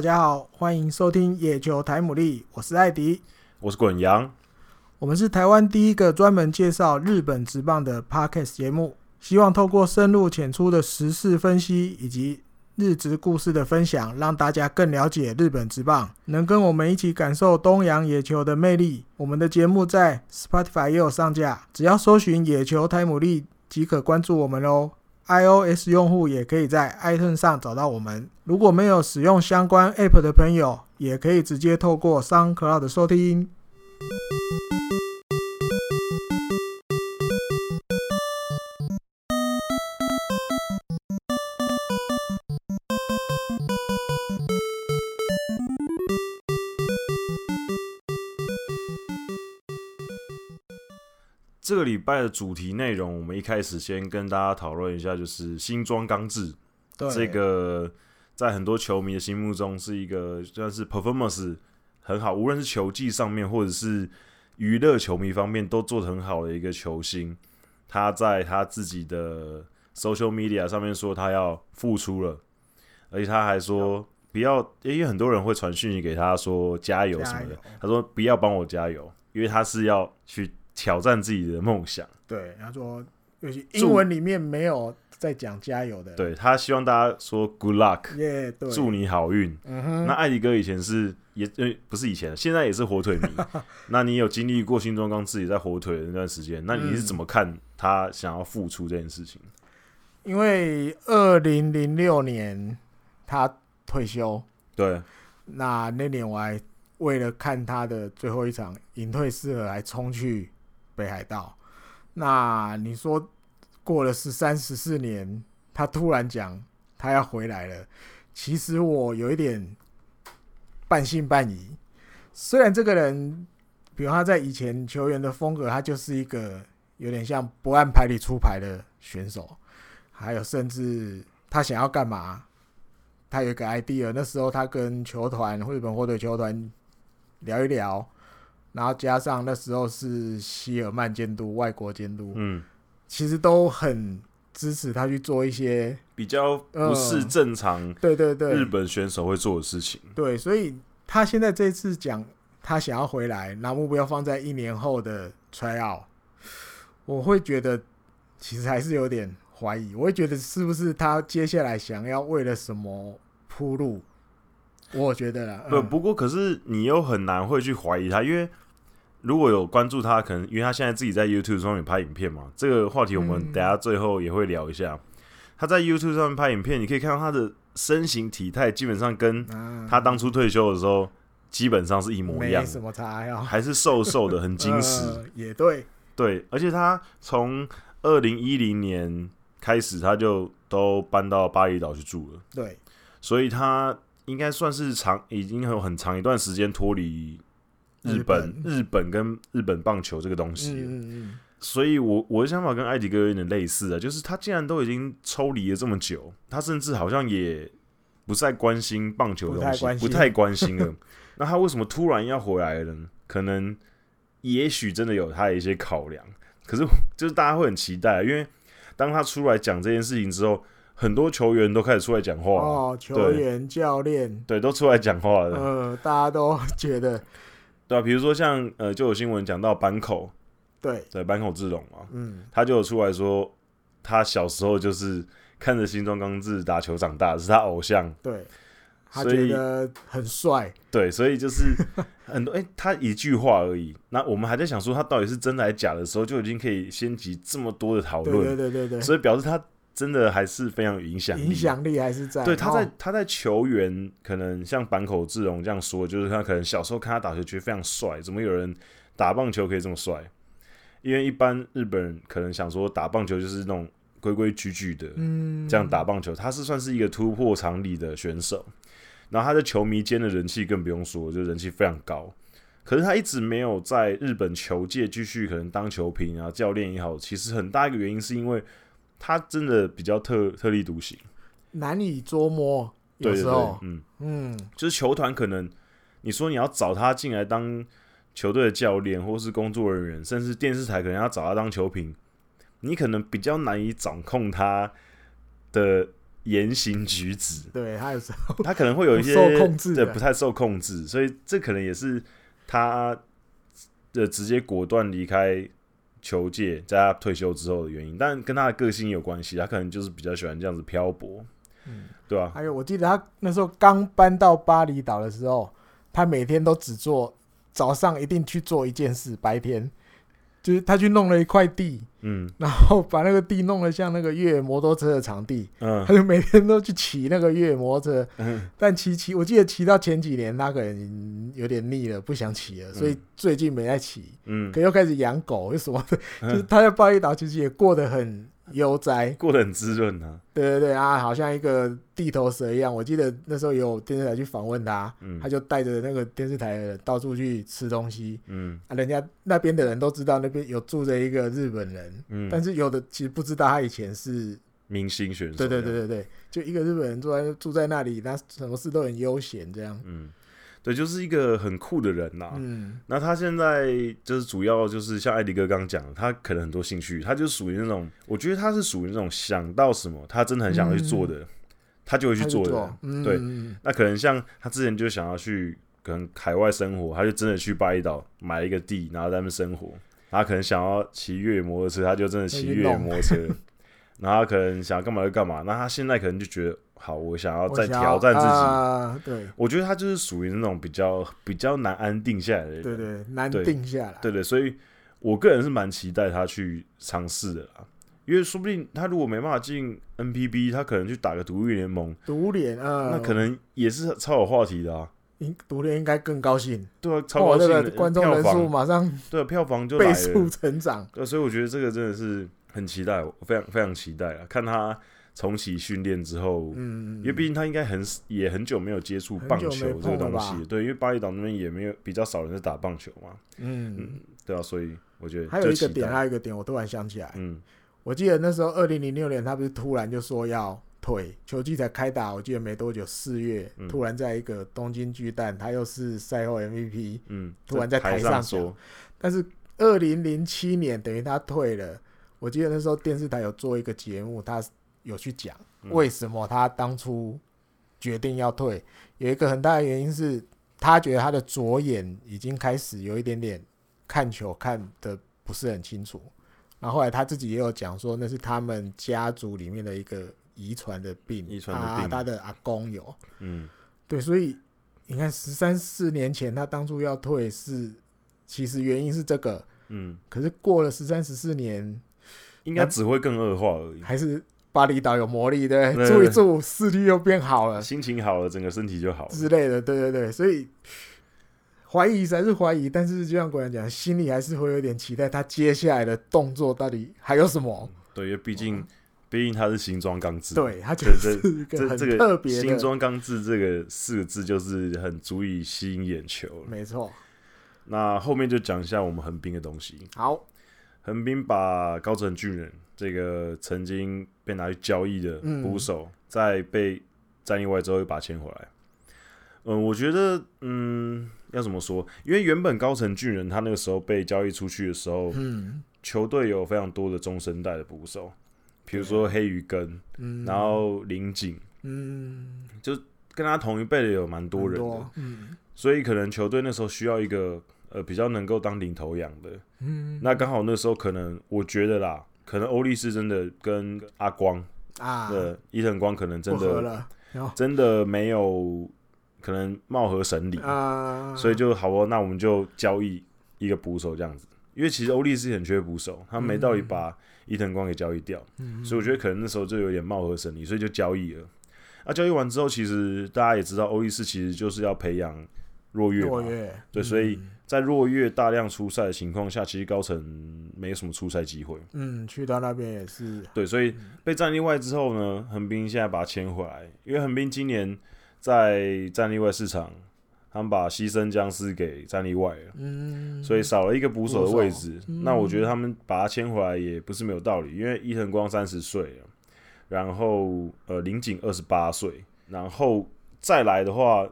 大家好，欢迎收听野球台姆利，我是艾迪，我是滚羊，我们是台湾第一个专门介绍日本职棒的 Podcast 节目，希望透过深入浅出的时事分析以及日职故事的分享，让大家更了解日本职棒，能跟我们一起感受东洋野球的魅力。我们的节目在 Spotify 也有上架，只要搜寻野球台姆利即可关注我们哦。iOS 用户也可以在 iTunes 上找到我们。如果没有使用相关 App 的朋友，也可以直接透过 SoundCloud 收听。这个礼拜的主题内容，我们一开始先跟大家讨论一下，就是新装刚制。对，这个在很多球迷的心目中是一个算是 performance 很好，无论是球技上面或者是娱乐球迷方面都做得很好的一个球星。他在他自己的 social media 上面说他要复出了，而且他还说不要，因为很多人会传讯息给他说加油什么的，他说不要帮我加油，因为他是要去。挑战自己的梦想。对，他说，尤其英文里面没有在讲加油的。对，他希望大家说 “good luck”，、yeah, 祝你好运。嗯哼。那艾迪哥以前是也，不是以前，现在也是火腿迷。那你有经历过新庄刚自己在火腿的那段时间？那你是怎么看他想要复出这件事情？因为二零零六年他退休。对。那那年我还为了看他的最后一场隐退试合，还冲去。北海道，那你说过了十三十四年，他突然讲他要回来了，其实我有一点半信半疑。虽然这个人，比如他在以前球员的风格，他就是一个有点像不按牌理出牌的选手，还有甚至他想要干嘛，他有一个 idea。那时候他跟球团日本火腿球团聊一聊。然后加上那时候是希尔曼监督，外国监督，嗯，其实都很支持他去做一些比较不是正常，对对对，日本选手会做的事情。对，所以他现在这次讲他想要回来，拿目标放在一年后的 tryout，我会觉得其实还是有点怀疑，我会觉得是不是他接下来想要为了什么铺路？我觉得啦，不不过可是你又很难会去怀疑他，因为如果有关注他，可能因为他现在自己在 YouTube 上面拍影片嘛，这个话题我们等下最后也会聊一下。他在 YouTube 上面拍影片，你可以看到他的身形体态基本上跟他当初退休的时候基本上是一模一样，没什么差呀，还是瘦瘦的，很精实。也对，对，而且他从二零一零年开始，他就都搬到巴厘岛去住了。对，所以他。应该算是长，已经有很长一段时间脱离日本、日本跟日本棒球这个东西。嗯嗯，所以我我的想法跟艾迪哥有点类似啊，就是他既然都已经抽离了这么久，他甚至好像也不再关心棒球的东西，不太关心了。那他为什么突然要回来了呢？可能也许真的有他的一些考量。可是就是大家会很期待，因为当他出来讲这件事情之后。很多球员都开始出来讲话哦，球员、教练，对，都出来讲话了。呃，大家都觉得，对啊，比如说像呃，就有新闻讲到坂口，对，对，坂口智隆嘛，嗯，他就有出来说，他小时候就是看着新庄刚志打球长大的，是他偶像，对，他觉得很帅，对，所以就是 很多哎、欸，他一句话而已，那我们还在想说他到底是真的还是假的时候，就已经可以掀起这么多的讨论，对对对对对，所以表示他。真的还是非常有影响力，影响力还是在。对，他在他在球员可能像坂口智荣这样说，就是他可能小时候看他打球觉得非常帅，怎么有人打棒球可以这么帅？因为一般日本人可能想说打棒球就是那种规规矩矩的，嗯，这样打棒球，他是算是一个突破常理的选手。然后他在球迷间的人气更不用说，就人气非常高。可是他一直没有在日本球界继续可能当球评啊、教练也好，其实很大一个原因是因为。他真的比较特特立独行，难以捉摸。有时候，对对对，嗯。嗯，就是球团可能你说你要找他进来当球队的教练，或是工作人员，甚至电视台可能要找他当球评，你可能比较难以掌控他的言行举止，对他有时候他可能会有一些受控制的。对，不太受控制，所以这可能也是他的直接果断离开球界，在他退休之后的原因。但跟他的个性有关系，他可能就是比较喜欢这样子漂泊，嗯，对吧、啊？还有，我记得他那时候刚搬到巴厘岛的时候，他每天都只做早上一定去做一件事，白天。就是他去弄了一块地，嗯，然后把那个地弄得像那个越野摩托车的场地，嗯，他就每天都去骑那个越野摩托车，嗯，但骑骑，我记得骑到前几年，那个人有点腻了，不想骑了，所以最近没在骑，嗯，可又开始养狗，又什么的，就是他在巴厘岛其实也过得很。悠哉，过得很滋润啊！对对对啊，好像一个地头蛇一样。我记得那时候有电视台去访问他，嗯、他就带着那个电视台的人到处去吃东西。嗯，啊，人家那边的人都知道那边有住着一个日本人，嗯，但是有的其实不知道他以前是明星选手。对对对对对，就一个日本人住在住在那里，他什么事都很悠闲这样。嗯。对，就是一个很酷的人呐、啊。嗯，那他现在就是主要就是像艾迪哥刚刚讲的，他可能很多兴趣，他就属于那种，我觉得他是属于那种想到什么，他真的很想要去做的，嗯、他就会去做的。做嗯、对，那可能像他之前就想要去可能海外生活，他就真的去巴厘岛买一个地，然后在那边生活。他可能想要骑越野摩托车，他就真的骑越野摩托车。然后他可能想要干嘛就干嘛。那他现在可能就觉得。好，我想要再挑战自己。呃、对，我觉得他就是属于那种比较比较难安定下来的人。对，对对，难定下来。对，对对，所以我个人是蛮期待他去尝试的啦。因为说不定他如果没办法进 NPB，他可能去打个独立联盟。独联啊，那可能也是超有话题的啊。独联应该更高兴。对啊，超高兴的。观众人数马上对票房就倍速成长。对，所以我觉得这个真的是很期待，我非常非常期待啊，看他。重启训练之后，嗯，因为毕竟他应该很也很久没有接触棒球这个东西，对，因为巴厘岛那边也没有比较少人在打棒球嘛，嗯。嗯，对啊，所以我觉得还有一个点，还有一个点，我突然想起来，嗯，我记得那时候二零零六年，他不是突然就说要退，球季才开打，我记得没多久，四月突然在一个东京巨蛋，他又是赛后 MVP，嗯，突然在台上说，但是二零零七年等于他退了，我记得那时候电视台有做一个节目，他。有去讲为什么他当初决定要退，嗯、有一个很大的原因是他觉得他的左眼已经开始有一点点看球看的不是很清楚，然后后来他自己也有讲说那是他们家族里面的一个遗传的病，遗传的病，他的阿公有，嗯，对，所以你看十三四年前他当初要退是其实原因是这个，嗯，可是过了十三十四年，应该只会更恶化而已，还是？巴厘岛有魔力，对，住一住，视力又变好了，心情好了，整个身体就好了。之类的，对对对，所以怀疑还是怀疑，但是就像国人讲，心里还是会有点期待，他接下来的动作到底还有什么？嗯、对，因为毕竟，毕竟他是新装钢制，对，他就是一个很特别的。新装钢制这个四个字，就是很足以吸引眼球。没错，那后面就讲一下我们横滨的东西。好，横滨把高城俊人。这个曾经被拿去交易的捕手，嗯、在被战意外之后又把他签回来。嗯，我觉得，嗯，要怎么说？因为原本高城俊人他那个时候被交易出去的时候，嗯，球队有非常多的中生代的捕手，比如说黑鱼根，嗯，然后林井，嗯，就跟他同一辈的有蛮多人的，嗯，所以可能球队那时候需要一个呃比较能够当领头羊的，嗯，那刚好那时候可能我觉得啦。可能欧力士真的跟阿光啊，的伊藤光可能真的真的没有可能貌合神离啊，所以就好哦，那我们就交易一个捕手这样子，因为其实欧力士很缺捕手，他没道理把伊藤光给交易掉，嗯所以我觉得可能那时候就有点貌合神离，所以就交易了。那交易完之后，其实大家也知道，欧力士其实就是要培养若月嘛，对，所以。在若月大量出赛的情况下，其实高层没有什么出赛机会。嗯，去到那边也是。对，所以被战力外之后呢，横滨现在把他签回来，因为横滨今年在战力外市场，他们把牺牲僵尸给战力外了。嗯。所以少了一个捕手的位置，嗯、那我觉得他们把他签回来也不是没有道理，因为伊藤光三十岁了，然后呃林井二十八岁，然后再来的话。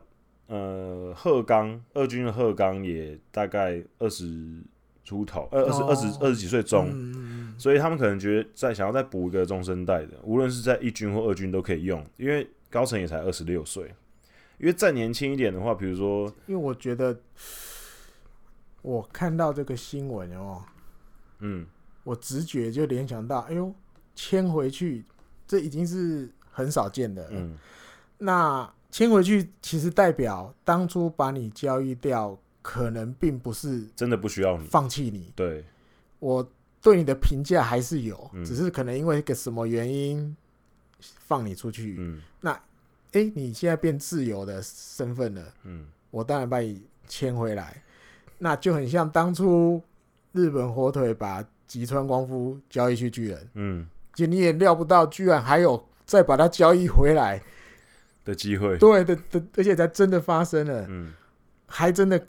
呃，鹤冈二军的鹤冈也大概二十出头，二二十二十二十几岁中，嗯、所以他们可能觉得在想要再补一个中生代的，无论是在一军或二军都可以用，因为高层也才二十六岁，因为再年轻一点的话，比如说，因为我觉得我看到这个新闻哦，嗯，我直觉就联想到，哎呦，签回去，这已经是很少见的，嗯，那签回去其实代表当初把你交易掉。可能并不是真的不需要你。放弃你，对，我对你的评价还是有，只是可能因为一个什么原因放你出去。嗯，那哎，你现在变自由的身份了，嗯，我当然把你签回来，那就很像当初日本火腿把吉川光夫交易去巨人，嗯，就你也料不到，居然还有再把他交易回来的机会，对的的，而且才真的发生了，嗯，还真的。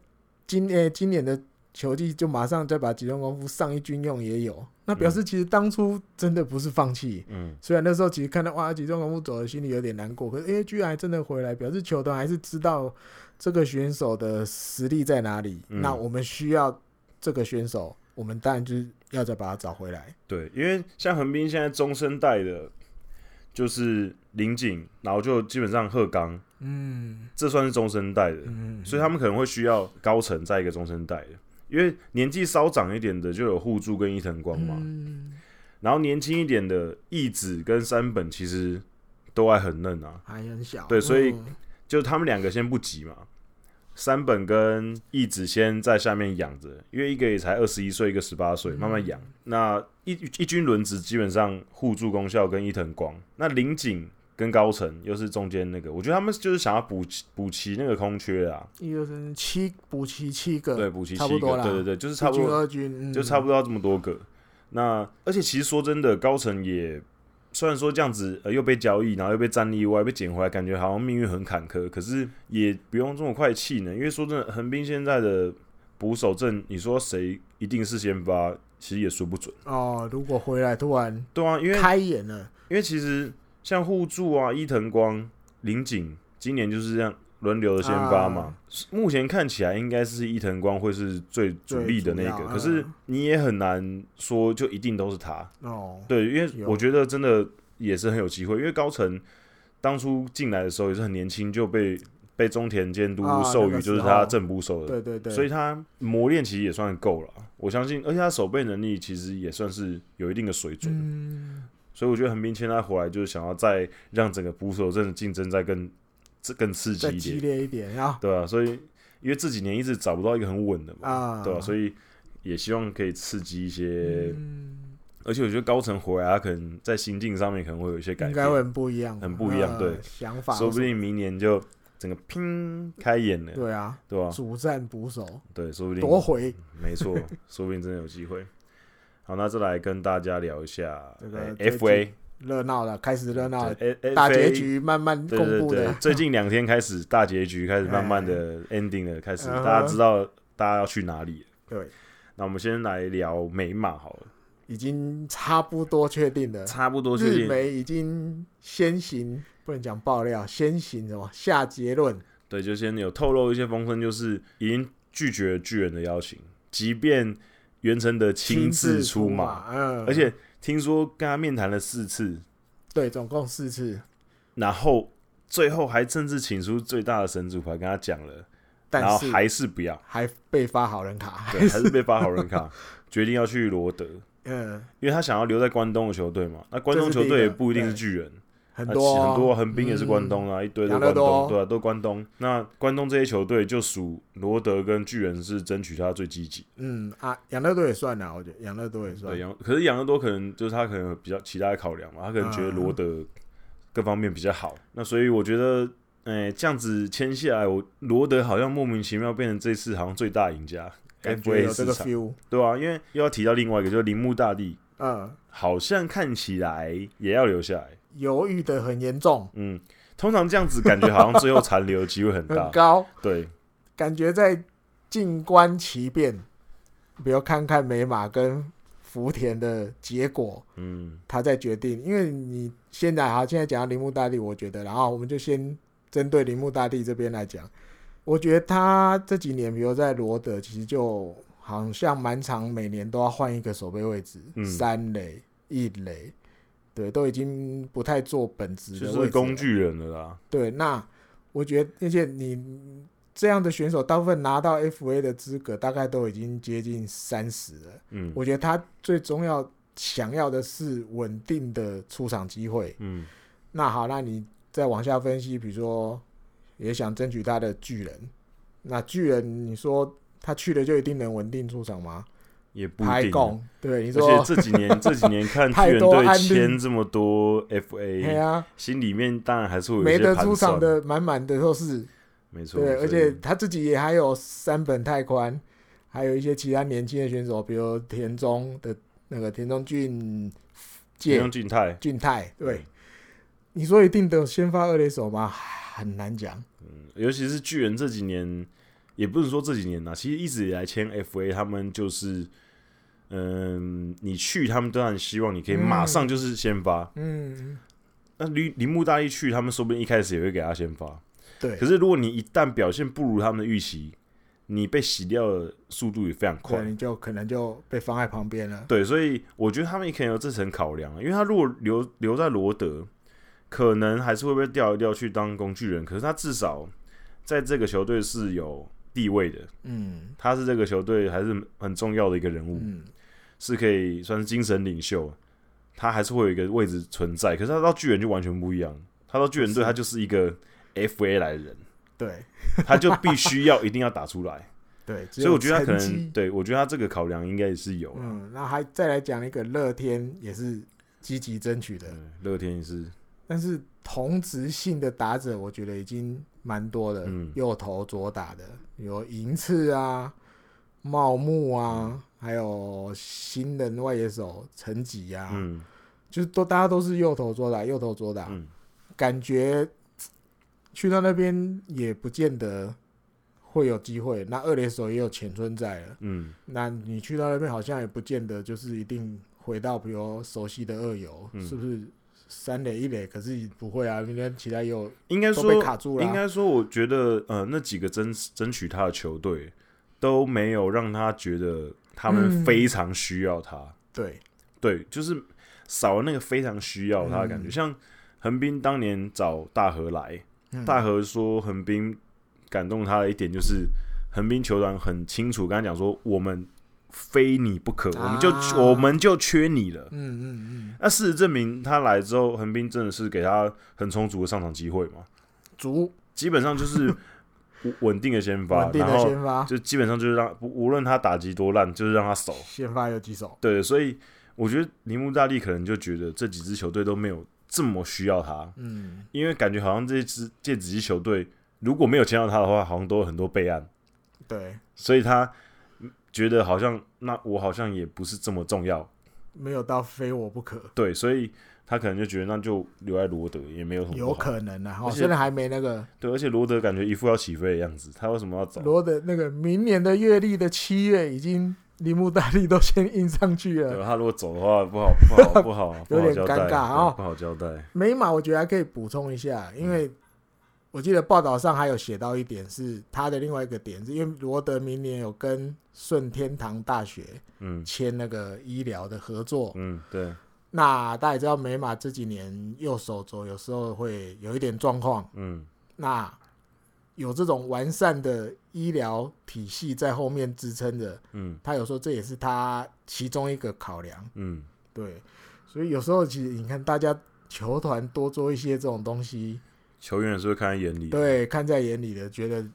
今今年的球季就马上再把集中功夫上一军用也有，那表示其实当初真的不是放弃。嗯，虽然那时候其实看到哇集中功夫走了，心里有点难过，可是哎、欸，居然还真的回来，表示球团还是知道这个选手的实力在哪里。嗯、那我们需要这个选手，我们当然就是要再把他找回来。对，因为像横滨现在中生代的，就是林井，然后就基本上鹤冈。嗯，这算是中生代的，嗯、所以他们可能会需要高层在一个中生代的，因为年纪稍长一点的就有互助跟伊藤光嘛，嗯、然后年轻一点的义子跟山本其实都还很嫩啊，还很小，对，所以就他们两个先不急嘛，山本跟义子先在下面养着，因为一个也才二十一岁，一个十八岁，慢慢养。嗯、那一一军轮值基本上互助功效跟伊藤光，那林井。跟高层又是中间那个，我觉得他们就是想要补补齐那个空缺啊。一个是七补齐七个，对，补齐七个，对对对，就是差不多二军，嗯、就差不多要这么多个。那而且其实说真的，高层也虽然说这样子，呃，又被交易，然后又被战力外被捡回来，感觉好像命运很坎坷。可是也不用这么快气馁，因为说真的，横滨现在的捕手阵，你说谁一定是先发，其实也说不准。哦，如果回来突然对啊，因为开眼了，因为其实。像互助啊，伊藤光、林井，今年就是这样轮流的先发嘛。啊、目前看起来应该是伊藤光会是最主力的那个，可是你也很难说就一定都是他。哦，对，因为我觉得真的也是很有机会，因为高层当初进来的时候也是很年轻，就被被中田监督授予就是他正捕手的，对对对，所以他磨练其实也算够了。我相信，而且他守备能力其实也算是有一定的水准。嗯所以我觉得横滨签他回来就是想要再让整个捕手阵的竞争再更更刺激一点，激烈一点啊，对啊，所以因为这几年一直找不到一个很稳的嘛，啊、对吧、啊？所以也希望可以刺激一些。嗯、而且我觉得高层回来，他可能在心境上面可能会有一些改变，应该会很不一样，很不一样。啊、对，想法说不定明年就整个拼开眼了。对啊，对吧、啊？主战捕手，对，说不定夺回，没错，说不定真的有机会。好，那再来跟大家聊一下这个 FA。热闹了，开始热闹了。大结局慢慢公布的。最近两天开始，大结局开始慢慢的 ending 了，开始大家知道大家要去哪里。对，那我们先来聊美马好了。已经差不多确定了，差不多确定。日媒已经先行，不能讲爆料，先行什么下结论？对，就先有透露一些风声，就是已经拒绝了巨人的邀请，即便袁承德亲自出马，嗯，而且。听说跟他面谈了四次，对，总共四次，然后最后还甚至请出最大的神主牌跟他讲了，但后还是不要，还被发好人卡，对，还是被发好人卡，决定要去罗德，嗯，因为他想要留在关东的球队嘛，那关东球队也不一定是巨人。很多很多，横滨也是关东啊，一堆都关东，对啊，都关东。那关东这些球队就属罗德跟巨人是争取他最积极。嗯啊，养乐多也算啊，我觉得养乐多也算。对，养可是养乐多可能就是他可能比较其他的考量嘛，他可能觉得罗德各方面比较好。那所以我觉得，诶，这样子签下来，我罗德好像莫名其妙变成这次好像最大赢家。感觉有这个对啊，因为又要提到另外一个，就是铃木大地，嗯，好像看起来也要留下来。犹豫的很严重，嗯，通常这样子感觉好像最后残留的机会很大，很高，对，感觉在静观其变，比如看看美马跟福田的结果，嗯，他在决定，因为你现在好，现在讲到铃木大地，我觉得，然后我们就先针对铃木大地这边来讲，我觉得他这几年，比如在罗德，其实就。好像蛮长，每年都要换一个守备位置，嗯、三垒、一垒，对，都已经不太做本职就是工具人了啦。对，那我觉得，而且你这样的选手，大部分拿到 FA 的资格，大概都已经接近三十了。嗯，我觉得他最重要想要的是稳定的出场机会。嗯，那好，那你再往下分析，比如说也想争取他的巨人，那巨人，你说。他去了就一定能稳定出场吗？也不一定。对，你说，而且这几年 这几年看巨人队签这么多 FA，啊，心里面当然还是会有没得出场的，满满的都是。没错。对，而且他自己也还有三本太宽，还有一些其他年轻的选手，比如田中的那个田中俊介、田中俊泰、俊泰。对，你说一定得先发二垒手吗？很难讲。嗯，尤其是巨人这几年。也不是说这几年呐，其实一直以来签 FA，他们就是，嗯，你去他们当然希望你可以马上就是先发，嗯，那铃铃木大一去，他们说不定一开始也会给他先发，对。可是如果你一旦表现不如他们的预期，你被洗掉的速度也非常快，你就可能就被放在旁边了。对，所以我觉得他们也可能有这层考量，因为他如果留留在罗德，可能还是会被调一调去当工具人，可是他至少在这个球队是有。地位的，嗯，他是这个球队还是很重要的一个人物，嗯，是可以算是精神领袖，他还是会有一个位置存在。可是他到巨人就完全不一样，他到巨人队他就是一个 FA 来的人，对，他就必须要一定要打出来，对，所以我觉得他可能，对我觉得他这个考量应该也是有，嗯，那还再来讲一个乐天也是积极争取的，乐天也是，但是同职性的打者，我觉得已经。蛮多的，嗯、右投左打的，有银次啊、茂木啊，嗯、还有新人外野手陈吉啊，嗯、就是都大家都是右投左打，右投左打，嗯、感觉去到那边也不见得会有机会。那二垒手也有浅村在了，嗯，那你去到那边好像也不见得就是一定回到比如熟悉的二游，嗯、是不是？三垒一垒，可是不会啊！明天其他也有应该说被卡住了。应该说，我觉得呃，那几个争争取他的球队都没有让他觉得他们非常需要他。嗯、对对，就是少了那个非常需要他的感觉。嗯、像横滨当年找大和来，嗯、大和说横滨感动他的一点就是横滨球团很清楚跟他讲说我们。非你不可，啊、我们就我们就缺你了。嗯嗯嗯。那事实证明，他来之后，横滨真的是给他很充足的上场机会嘛？足，基本上就是 稳定的先发，稳定的先发，就基本上就是让无论他打击多烂，就是让他守。先发有几手？对，所以我觉得铃木大力可能就觉得这几支球队都没有这么需要他。嗯，因为感觉好像这支这几支球队如果没有签到他的话，好像都有很多备案。对，所以他。觉得好像那我好像也不是这么重要，没有到非我不可。对，所以他可能就觉得那就留在罗德也没有什么。有可能啊，我现在还没那个。对，而且罗德感觉一副要起飞的样子，他为什么要走？罗德那个明年的月历的七月已经铃木大力都先印上去了。对，他如果走的话，不好不好不好，有点尴尬啊，不好交代。美马我觉得还可以补充一下，因为。我记得报道上还有写到一点，是他的另外一个点，是因为罗德明年有跟顺天堂大学嗯。签那个医疗的合作。嗯对，那大家也知道美马这几年右手肘有时候会有一点状况。嗯，那有这种完善的医疗体系在后面支撑着嗯，他有时候这也是他其中一个考量。嗯，对，所以有时候其实你看大家球团多做一些这种东西。球员也是会看在眼里，对，看在眼里的，觉得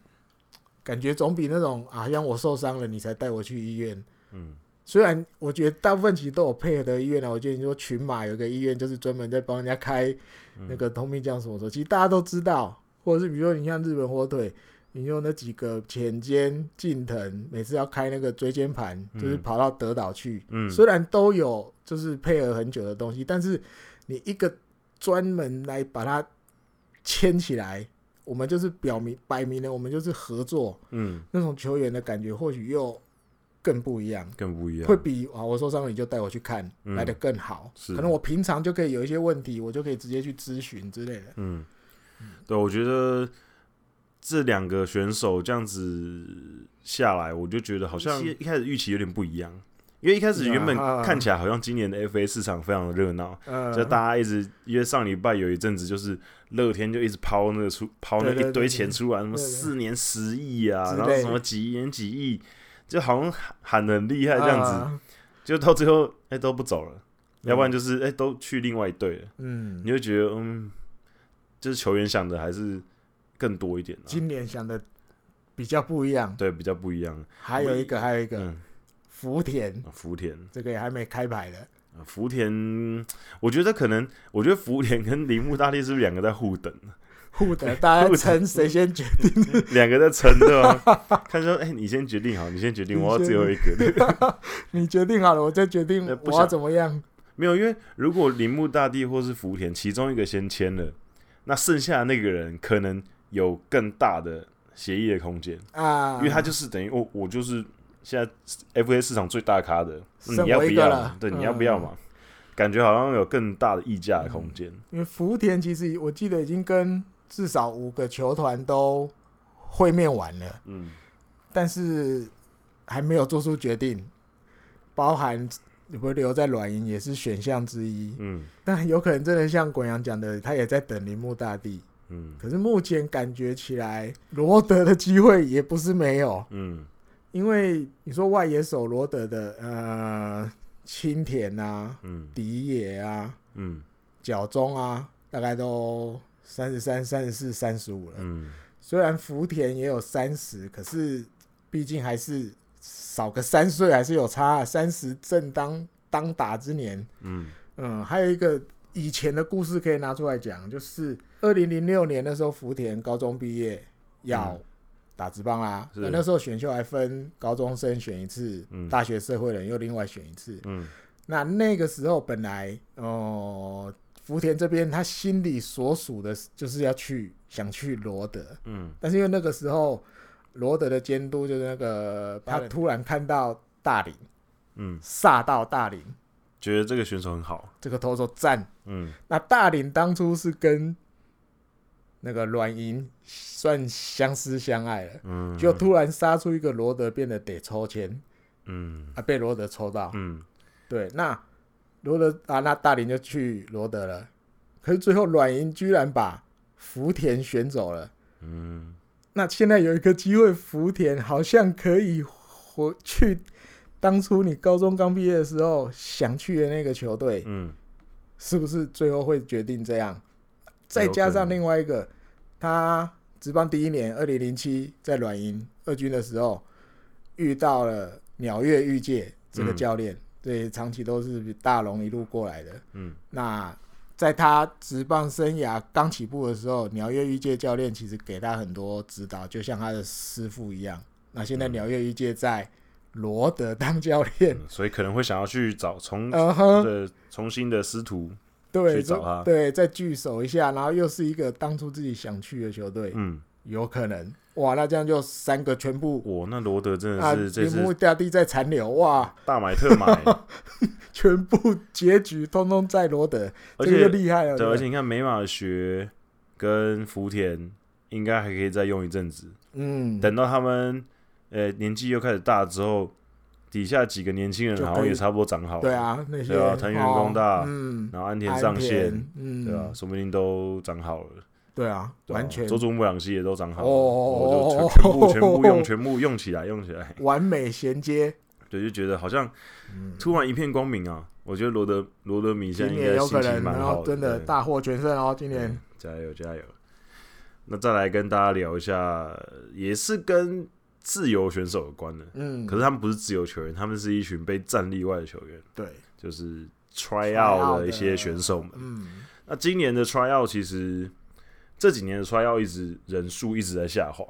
感觉总比那种啊，让我受伤了，你才带我去医院。嗯，虽然我觉得大部分其实都有配合的医院啊，我觉得你说群马有个医院就是专门在帮人家开那个通病降什么的，其实大家都知道。或者是比如说你像日本火腿，你用那几个浅间近藤，每次要开那个椎间盘，就是跑到德岛去。嗯，虽然都有就是配合很久的东西，但是你一个专门来把它。牵起来，我们就是表明摆明了，我们就是合作。嗯，那种球员的感觉或许又更不一样，更不一样，会比啊，我受伤了你就带我去看，嗯、来的更好。是，可能我平常就可以有一些问题，我就可以直接去咨询之类的。嗯，对，我觉得这两个选手这样子下来，我就觉得好像一开始预期有点不一样。因为一开始原本看起来好像今年的 FA 市场非常的热闹，就大家一直因为上礼拜有一阵子就是乐天就一直抛那个出抛那一堆钱出来，什么四年十亿啊，然后什么几年几亿，就好像喊得很厉害这样子，就到最后哎都不走了，要不然就是哎都去另外一队了，嗯，你就觉得嗯，就是球员想的还是更多一点，今年想的比较不一样，对，比较不一样，还有一个还有一个。福田，福田，这个也还没开牌的。福田，我觉得可能，我觉得福田跟铃木大地是不是两个在互等？互等，大家撑谁先决定？两个在撑，对吧？他说：“哎，你先决定好，你先决定，我要最后一个。你决定好了，我再决定我要怎么样。没有，因为如果铃木大地或是福田其中一个先签了，那剩下的那个人可能有更大的协议的空间啊，因为他就是等于我，我就是。”现在 FA 市场最大咖的，你要不要？对，你要不要嘛？嗯、感觉好像有更大的溢价的空间、嗯。因为福田其实我记得已经跟至少五个球团都会面完了，嗯，但是还没有做出决定，包含不留在软银也是选项之一，嗯，但有可能真的像滚阳讲的，他也在等铃木大地，嗯，可是目前感觉起来罗德的机会也不是没有，嗯。因为你说外野手罗德的呃青田啊，嗯，迪野啊，嗯，角中啊，大概都三十三、三十四、三十五了。嗯，虽然福田也有三十，可是毕竟还是少个三岁，还是有差啊。三十正当当打之年。嗯嗯，还有一个以前的故事可以拿出来讲，就是二零零六年的时候，福田高中毕业要。嗯打职棒啦，那那时候选秀还分高中生选一次，嗯、大学社会人又另外选一次。嗯，那那个时候本来哦、呃，福田这边他心里所属的就是要去想去罗德，嗯，但是因为那个时候罗德的监督就是那个他突然看到大林，嗯，煞到大林，觉得这个选手很好，这个投手赞，嗯，那大林当初是跟。那个软银算相思相爱了，嗯，就突然杀出一个罗德，变得得抽签，嗯，啊，被罗德抽到，嗯，对，那罗德啊，那大林就去罗德了，可是最后软银居然把福田选走了，嗯，那现在有一个机会，福田好像可以回去当初你高中刚毕业的时候想去的那个球队，嗯，是不是最后会决定这样？再加上另外一个，他职棒第一年，二零零七在软银二军的时候，遇到了鸟月裕介这个教练，对，长期都是大龙一路过来的。嗯，那在他职棒生涯刚起步的时候，鸟月裕介教练其实给他很多指导，就像他的师傅一样。那现在鸟月裕介在罗德当教练，所以可能会想要去找重的重新的师徒。对，对，再聚首一下，然后又是一个当初自己想去的球队，嗯，有可能，哇，那这样就三个全部，哇，那罗德真的是，这是大地在残留，哇，大买特买，全部结局通通在罗德，而且厉害了，对，而且你看美马学跟福田应该还可以再用一阵子，嗯，等到他们呃年纪又开始大之后。底下几个年轻人好像也差不多长好。了，对啊，那些对啊，藤原恭大，嗯，然后安田上线，嗯，对啊，说不定都长好了，对啊，完全，佐佐木朗希也都长好了，哦，就全部全部用全部用起来用起来，完美衔接，对，就觉得好像突然一片光明啊！我觉得罗德罗德米现在应该心情蛮好，真的大获全胜哦，今年。加油加油！那再来跟大家聊一下，也是跟。自由选手有关的，嗯，可是他们不是自由球员，他们是一群被战力外的球员，对，就是 try out 的一些选手们，嗯，那今年的 try out 其实这几年的 try out 一直人数一直在下滑，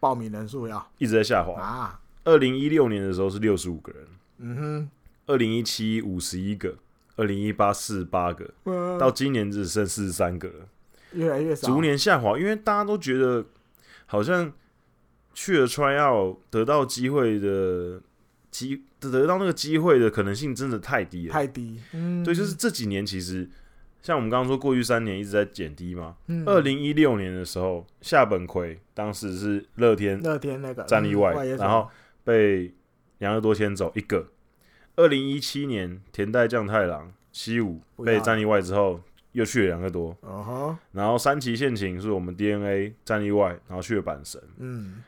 报名人数要。一直在下滑。啊。二零一六年的时候是六十五个人，嗯哼，二零一七五十一个，二零一八四十八个，嗯，到今年只剩四十三个了，越来越少，逐年下滑，因为大家都觉得好像。去了 try out 得到机会的机得到那个机会的可能性真的太低了，太低。嗯，对，就是这几年其实像我们刚刚说，过去三年一直在减低嘛。嗯二零一六年的时候，夏本奎当时是乐天，乐天那个战力外，嗯、然后被两个多签走一个。二零一七年，田代将太郎西武被战力外之后，又去了两个多。Uh-huh、然后三崎宪晴是我们 DNA 战力外，然后去了阪神。嗯，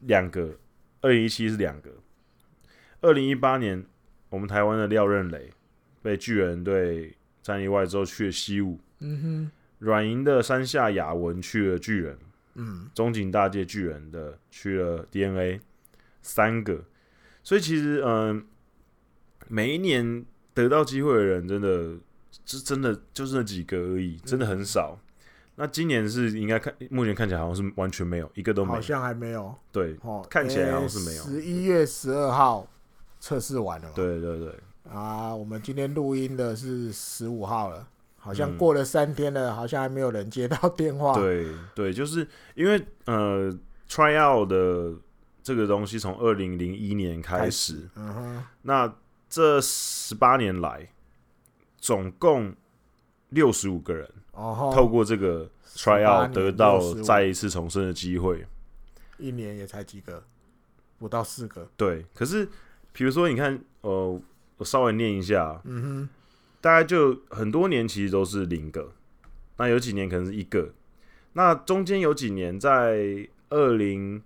两个。二零一七是两个。二零一八年，我们台湾的廖任磊被巨人队战力外之后去了西武。嗯哼。软银的山下雅文去了巨人。嗯。中井大介巨人的去了 DNA，三个。所以其实，嗯、呃，每一年得到机会的人，真的，是真的就是那几个而已，真的很少。嗯、那今年是应该看，目前看起来好像是完全没有，一个都没有，好像还没有。对，哦，看起来好像是没有。十一月十二号测试完了嘛？对对对。啊，我们今天录音的是十五号了，好像过了三天了，嗯、好像还没有人接到电话。对对，就是因为呃，try out 的。这个东西从二零零一年开始，开始嗯、那这十八年来，总共六十五个人透过这个 tryout 得到再一次重生的机会。一年也才几个，不到四个。对，可是比如说，你看，呃，我稍微念一下，嗯哼，大概就很多年其实都是零个，那有几年可能是一个，那中间有几年在二零。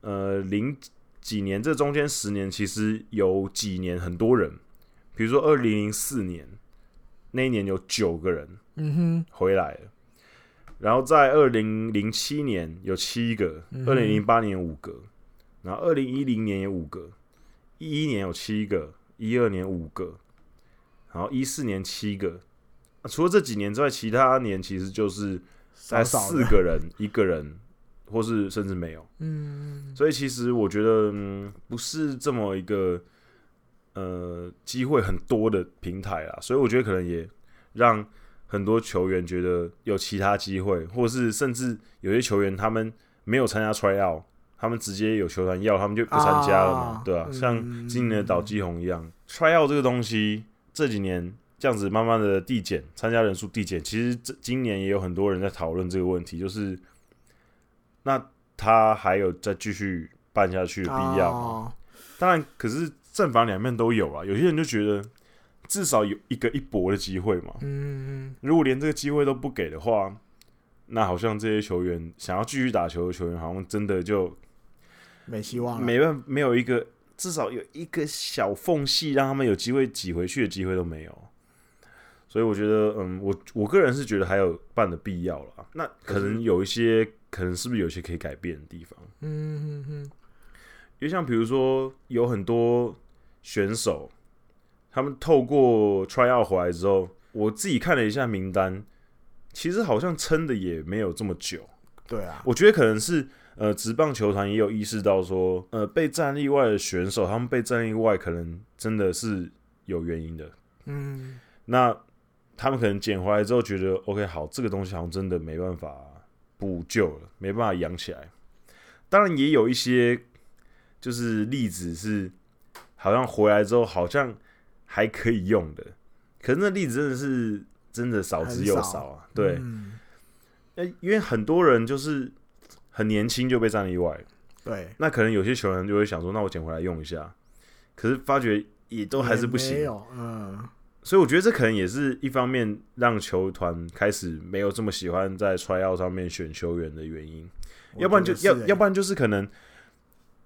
呃，零几年这中间十年，其实有几年很多人，比如说二零零四年那一年有九个人，嗯哼，回来了。然后在二零零七年有七个，二零零八年五个，然后二零一零年有五个，一一年有七个，一二年五个，然后一四年七个。除了这几年之外，其他年其实就是在四个人，一个人。或是甚至没有，嗯，所以其实我觉得，嗯，不是这么一个呃机会很多的平台啦，所以我觉得可能也让很多球员觉得有其他机会，或是甚至有些球员他们没有参加 try out，他们直接有球团要，他们就不参加了嘛，啊、对吧、啊？像今年的岛基宏一样、嗯、try out 这个东西这几年这样子慢慢的递减，参加人数递减，其实这今年也有很多人在讨论这个问题，就是。那他还有再继续办下去的必要吗？哦、当然，可是正反两面都有啊。有些人就觉得至少有一个一搏的机会嘛。嗯，如果连这个机会都不给的话，那好像这些球员想要继续打球的球员，好像真的就没希望了。没办法，没有一个至少有一个小缝隙让他们有机会挤回去的机会都没有。所以我觉得，嗯，我我个人是觉得还有办的必要了。那可能有一些。可能是不是有一些可以改变的地方？嗯嗯嗯，因为像比如说有很多选手，他们透过 try out 回来之后，我自己看了一下名单，其实好像撑的也没有这么久。对啊，我觉得可能是呃，职棒球团也有意识到说，呃，被战力外的选手，他们被战力外可能真的是有原因的。嗯，那他们可能捡回来之后觉得，OK，好，这个东西好像真的没办法。补救了，没办法养起来。当然也有一些，就是例子是，好像回来之后好像还可以用的。可是那例子真的是真的少之又少啊。少对，嗯、因为很多人就是很年轻就被战力外。对，那可能有些球员就会想说，那我捡回来用一下。可是发觉也都还是不行。嗯。所以我觉得这可能也是一方面让球团开始没有这么喜欢在 tryout 上面选球员的原因，要不然就要要不然就是可能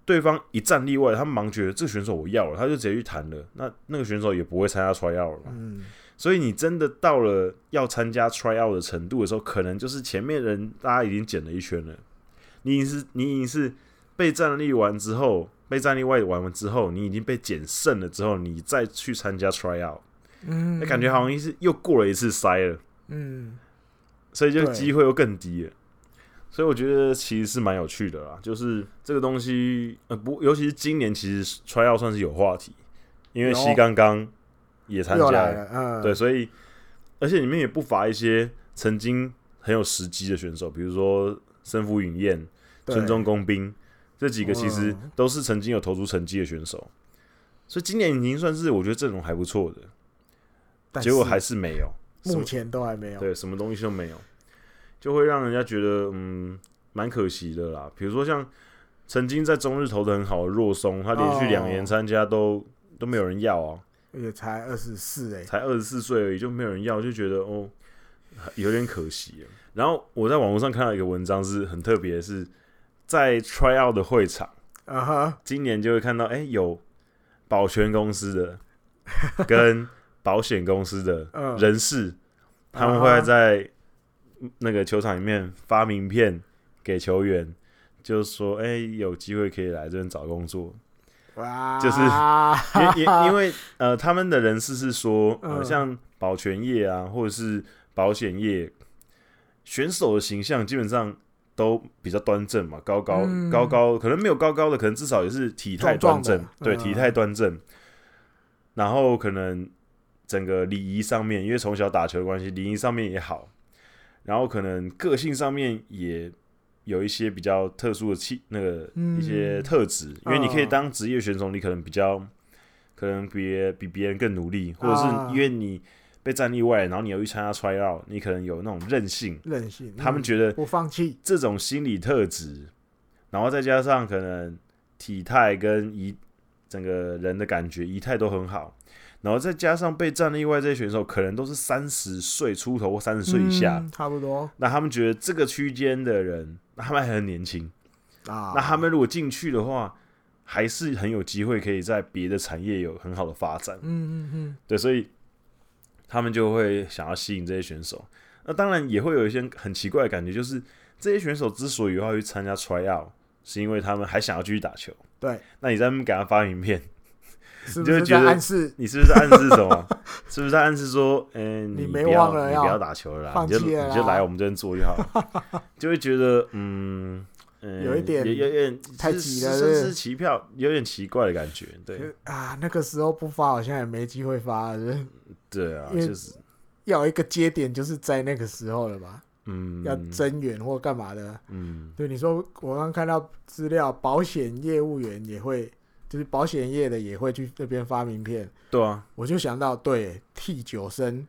对方一战例外，他们忙觉得这个选手我要了，他就直接去谈了，那那个选手也不会参加 tryout 了嘛。嗯，所以你真的到了要参加 tryout 的程度的时候，可能就是前面人大家已经捡了一圈了，你已经是你已经是被战立完之后，被战立外玩完之后，你已经被捡剩了之后，你再去参加 tryout。嗯，那感觉好像是又过了一次筛了，嗯，所以就机会又更低了，所以我觉得其实是蛮有趣的啦，就是这个东西，呃，不，尤其是今年其实 tryout 算是有话题，因为西刚刚也参加了，嗯、对，所以而且里面也不乏一些曾经很有时机的选手，比如说森福允彦、村中工兵这几个，其实都是曾经有投出成绩的选手，所以今年已经算是我觉得阵容还不错的。结果还是没有，目前都还没有，对，什么东西都没有，就会让人家觉得嗯蛮可惜的啦。比如说像曾经在中日投的很好的若松，他连续两年参加都、哦、都没有人要啊，也才二十四哎，才二十四岁而已就没有人要，就觉得哦有点可惜。然后我在网络上看到一个文章是很特别，是在 try out 的会场啊哈，uh huh. 今年就会看到哎、欸、有保全公司的 跟保险公司的人士，他们会在那个球场里面发名片给球员，就说，哎，有机会可以来这边找工作。哇！就是因因因为呃，他们的人士是说，呃，像保全业啊，或者是保险业，选手的形象基本上都比较端正嘛，高高高高，可能没有高高的，可能至少也是体态端正，对，体态端正，然后可能。整个礼仪上面，因为从小打球的关系，礼仪上面也好，然后可能个性上面也有一些比较特殊的气，那个一些特质。嗯、因为你可以当职业选手，你可能比较可能别比别人更努力，或者是因为你被战例外，然后你又去参加 try out，你可能有那种韧性，韧性。他们觉得不放弃这种心理特质，然后再加上可能体态跟仪整个人的感觉仪态都很好。然后再加上被战力外这些选手，可能都是三十岁出头或三十岁以下，嗯，差不多。那他们觉得这个区间的人，他们还很年轻啊。那他们如果进去的话，还是很有机会可以在别的产业有很好的发展。嗯嗯嗯，对，所以他们就会想要吸引这些选手。那当然也会有一些很奇怪的感觉，就是这些选手之所以要去参加 try out，是因为他们还想要继续打球。对，那你在那边给他发名片。是不是在暗示？你是不是在暗示什么？是不是在暗示说，嗯、欸，你不要，你不要打球了啦，了你就你就来我们这边做就好了。就会觉得，嗯，欸、有一点，有有点太急了，是是奇票，有点奇怪的感觉。对啊，那个时候不发，好像也没机会发了。对啊，就是要有一个节点，就是在那个时候了吧？嗯，要增援或干嘛的？嗯，对，你说我刚看到资料，保险业务员也会。就是保险业的也会去这边发名片，对啊，我就想到，对，T 九生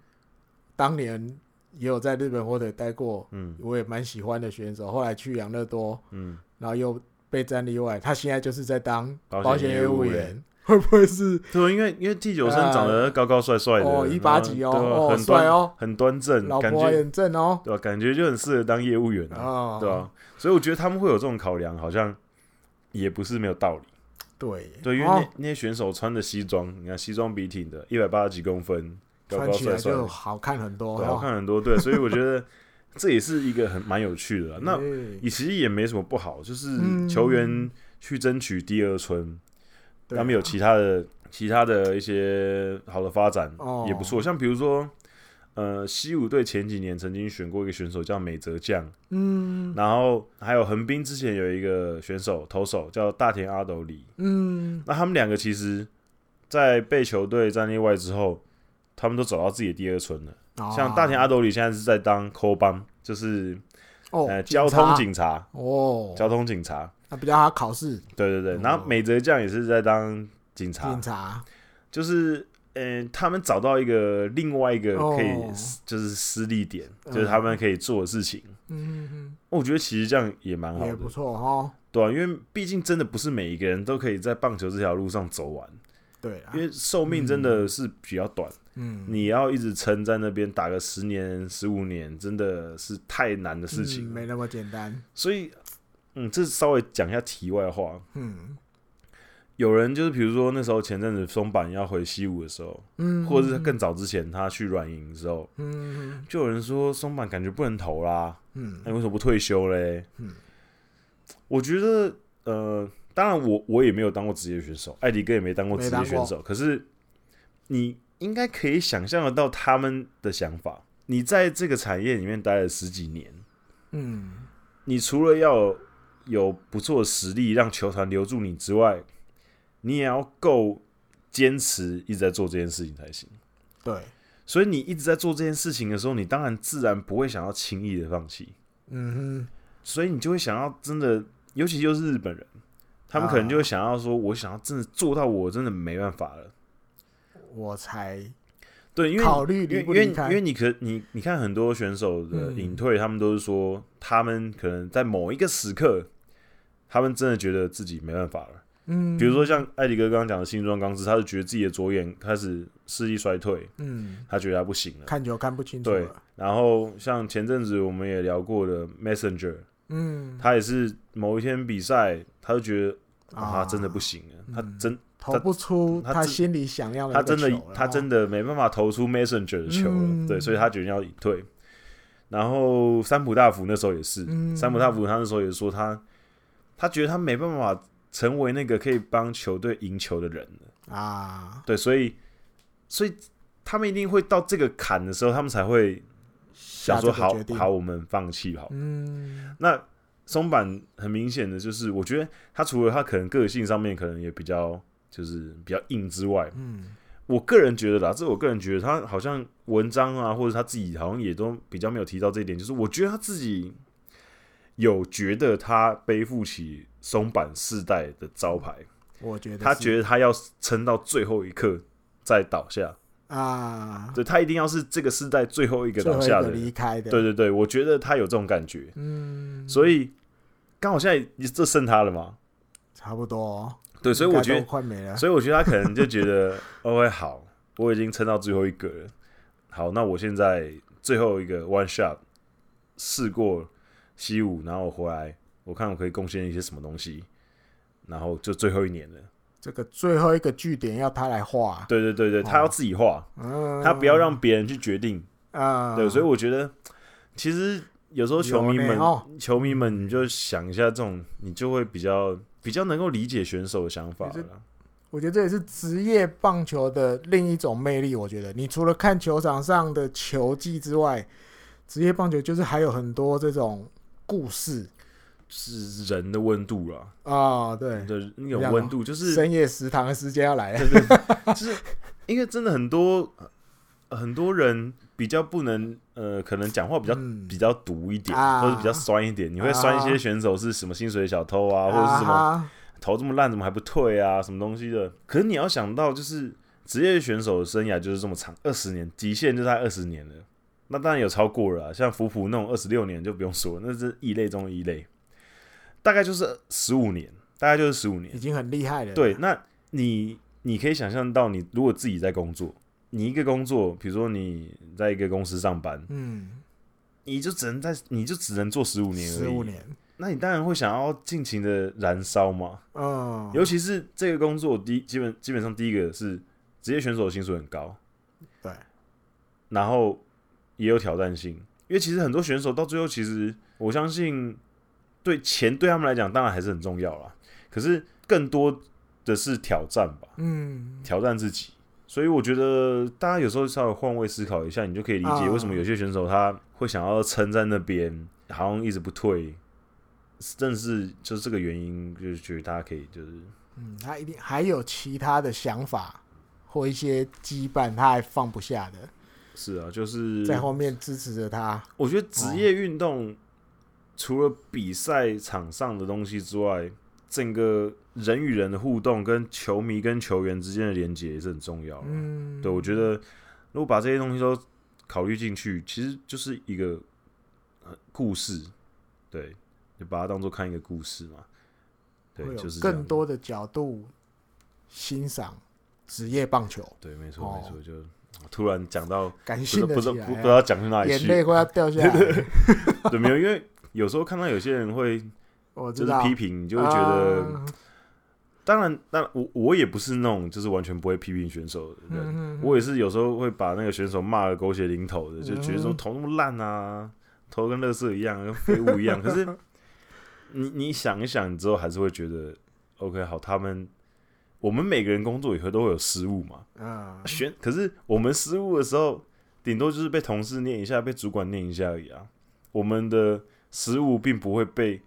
当年也有在日本火腿待过，嗯，我也蛮喜欢的选手，后来去养乐多，嗯，然后又被战例外，他现在就是在当保险业务员，会不会是？对，因为因为 T 九生长得高高帅帅的，哦，一八几哦，哦很帅哦，很端正，老婆也很正哦，对吧？感觉就很适合当业务员啊，对吧？所以我觉得他们会有这种考量，好像也不是没有道理。对对，因为那、哦、那些选手穿的西装，你看西装笔挺的，一百八十几公分，高高帅帅，好看很多，好看很多。对，所以我觉得 这也是一个很蛮有趣的。那也其实也没什么不好，就是球员去争取第二春，嗯、他们有其他的、啊、其他的一些好的发展也不错。哦、像比如说。呃，西武队前几年曾经选过一个选手叫美泽将，嗯，然后还有横滨之前有一个选手投手叫大田阿斗里，嗯，那他们两个其实，在被球队战力外之后，他们都走到自己的第二春了。哦、像大田阿斗里现在是在当扣班，就是哦，呃，交通警察哦，交通警察，他比较好考试。对对对，然后美泽将也是在当警察，警察就是。嗯，他们找到一个另外一个可以就是私利点，就是他们可以做的事情。嗯嗯，我觉得其实这样也蛮好的，也不错哈。对啊，因为毕竟真的不是每一个人都可以在棒球这条路上走完。对啊，因为寿命真的是比较短。嗯，你要一直撑在那边打个十年、十五年，真的是太难的事情，没那么简单。所以，嗯，这稍微讲一下题外话。嗯。有人就是，比如说那时候前阵子松坂要回西武的时候，嗯，或者是更早之前他去软银的时候，嗯，就有人说松坂感觉不能投啦，嗯，那为什么不退休嘞？嗯，我觉得，呃，当然我我也没有当过职业选手，艾迪哥也没当过职业选手，可是你应该可以想象得到他们的想法。你在这个产业里面待了十几年，嗯，你除了要有不错的实力让球团留住你之外，你也要够坚持，一直在做这件事情才行。对，所以你一直在做这件事情的时候，你当然自然不会想要轻易的放弃。嗯哼，所以你就会想要真的，尤其就是日本人，他们可能就会想要说，我想要真的做到，我真的没办法了，我才对，因为考虑离不离开，因为因为你可你你看很多选手的隐退，嗯、他们都是说他们可能在某一个时刻，他们真的觉得自己没办法了。嗯，比如说像艾迪哥刚刚讲的新庄刚志，他是觉得自己的左眼开始视力衰退，嗯，他觉得他不行了，看球看不清楚。对，然后像前阵子我们也聊过的 Messenger，嗯，他也是某一天比赛，他就觉得啊，他真的不行了，他真投不出他心里想要的，他真的他真的没办法投出 Messenger 的球了，对，所以他决定要隐退。然后三浦大辅那时候也是，三浦大辅他那时候也说他他觉得他没办法。成为那个可以帮球队赢球的人啊，对，所以，所以他们一定会到这个坎的时候，他们才会想说好：好好，我们放弃好。嗯，那松坂很明显的就是，我觉得他除了他可能个性上面可能也比较就是比较硬之外，嗯，我个人觉得啦，这我个人觉得他好像文章啊，或者他自己好像也都比较没有提到这一点，就是我觉得他自己有觉得他背负起。松坂世代的招牌，我觉得他觉得他要撑到最后一刻再倒下。啊，对，他一定要是这个世代最后一个倒下的离开的，对对对，我觉得他有这种感觉，嗯，所以刚好现在你这剩他了吗？差不多，对，所以我觉得快没了，所以我觉得他可能就觉得 OK 好，我已经撑到最后一个了，好，那我现在最后一个 one shot 试过西武，然后我回来。我看我可以贡献一些什么东西，然后就最后一年了。这个最后一个据点要他来画。对对对对，他要自己画，哦、他不要让别人去决定啊。对，所以我觉得其实有时候球迷们，哦、球迷们，你就想一下，这种你就会比较比较能够理解选手的想法了。我觉得这也是职业棒球的另一种魅力。我觉得你除了看球场上的球技之外，职业棒球就是还有很多这种故事。是人的温度了啊，对。的那种温度，就是深夜食堂的时间要来了，对对，就是因为真的很多很多人比较不能呃，可能讲话比较比较毒一点，或者比较酸一点，你会酸一些选手是什么薪水小偷啊，或者是什么头这么烂怎么还不退啊，什么东西的。可是你要想到，就是职业选手的生涯就是这么长，二十年，极限就在二十年了。那当然有超过了，像福普那种二十六年就不用说，那是异类中的异类。大概就是十五年，大概就是十五年，已经很厉害了。对，那你你可以想象到，你如果自己在工作，你一个工作，比如说你在一个公司上班，嗯，你就只能在，你就只能做十五年而已。十五年，那你当然会想要尽情的燃烧嘛。嗯，尤其是这个工作，第基本基本上第一个是职业选手的薪水很高，对，然后也有挑战性，因为其实很多选手到最后，其实我相信。对钱对他们来讲当然还是很重要啦，可是更多的是挑战吧，嗯，挑战自己。所以我觉得大家有时候稍微换位思考一下，你就可以理解为什么有些选手他会想要撑在那边，好像一直不退。正是就是这个原因，就是觉得大家可以就是，嗯，他一定还有其他的想法或一些羁绊，他还放不下的。是啊，就是在后面支持着他。我觉得职业运动。哦除了比赛场上的东西之外，整个人与人的互动跟球迷跟球员之间的连接也是很重要的。嗯，对，我觉得如果把这些东西都考虑进去，其实就是一个故事。对，就把它当做看一个故事嘛。对，就是更多的角度欣赏职业棒球。对，没错，没错，就突然讲到感性的，不知道不知道讲去哪里去，眼泪快要掉下来。对，没有，因为。有时候看到有些人会，就是批评，你就会觉得，当然，那我我也不是那种就是完全不会批评选手的人，我也是有时候会把那个选手骂的狗血淋头的，就觉得说头那么烂啊，头跟垃圾一样，跟废物一样。可是你你想一想，你之后还是会觉得，OK，好，他们我们每个人工作以后都会有失误嘛，啊，选，可是我们失误的时候，顶多就是被同事念一下，被主管念一下而已啊，我们的。失误并不会被